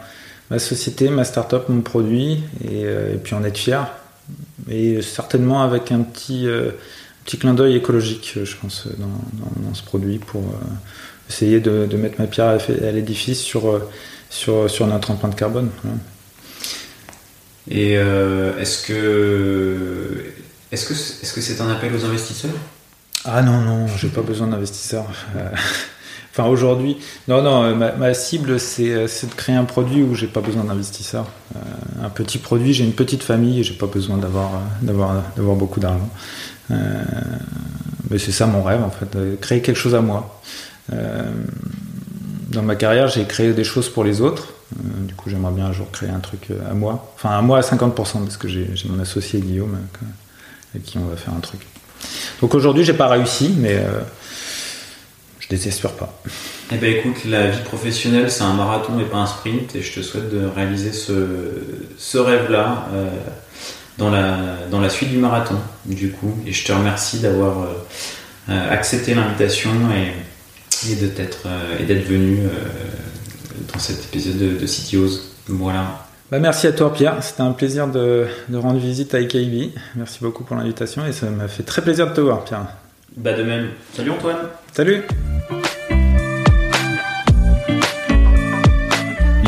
ma société, ma startup, mon produit, et, et puis en être fier. Et certainement avec un petit petit clin d'œil écologique, je pense, dans, ce produit pour euh, essayer de, mettre ma pierre à, l'édifice sur, euh, sur, sur notre empreinte carbone. Et euh, est-ce que est-ce que est-ce que c'est un appel aux investisseurs? Ah non non, j'ai pas besoin d'investisseurs. enfin aujourd'hui, non non, ma, cible c'est, de créer un produit où j'ai pas besoin d'investisseurs. un petit produit, j'ai une petite famille et j'ai pas besoin d'avoir d'avoir d'avoir beaucoup d'argent. Euh, mais c'est ça mon rêve en fait, créer quelque chose à moi. Euh, dans ma carrière, j'ai créé des choses pour les autres. Euh, du coup, j'aimerais bien un jour créer un truc à moi. Enfin, à moi à 50%, parce que j'ai mon associé Guillaume avec qui on va faire un truc. Donc aujourd'hui, j'ai pas réussi, mais je désespère pas. Eh ben écoute, la vie professionnelle, c'est un marathon et pas un sprint, et je te souhaite de réaliser ce, ce rêve-là dans la, dans la suite du marathon, du coup. Et je te remercie d'avoir euh, euh, accepté l'invitation et, et, de euh, et d'être venu dans cet épisode de, de CTOs. Voilà. Bah, merci à toi Pierre, c'était un plaisir de, de, rendre visite à IKB. Merci beaucoup pour l'invitation et ça m'a fait très plaisir de te voir Pierre. Bah de même. Salut Antoine. Salut.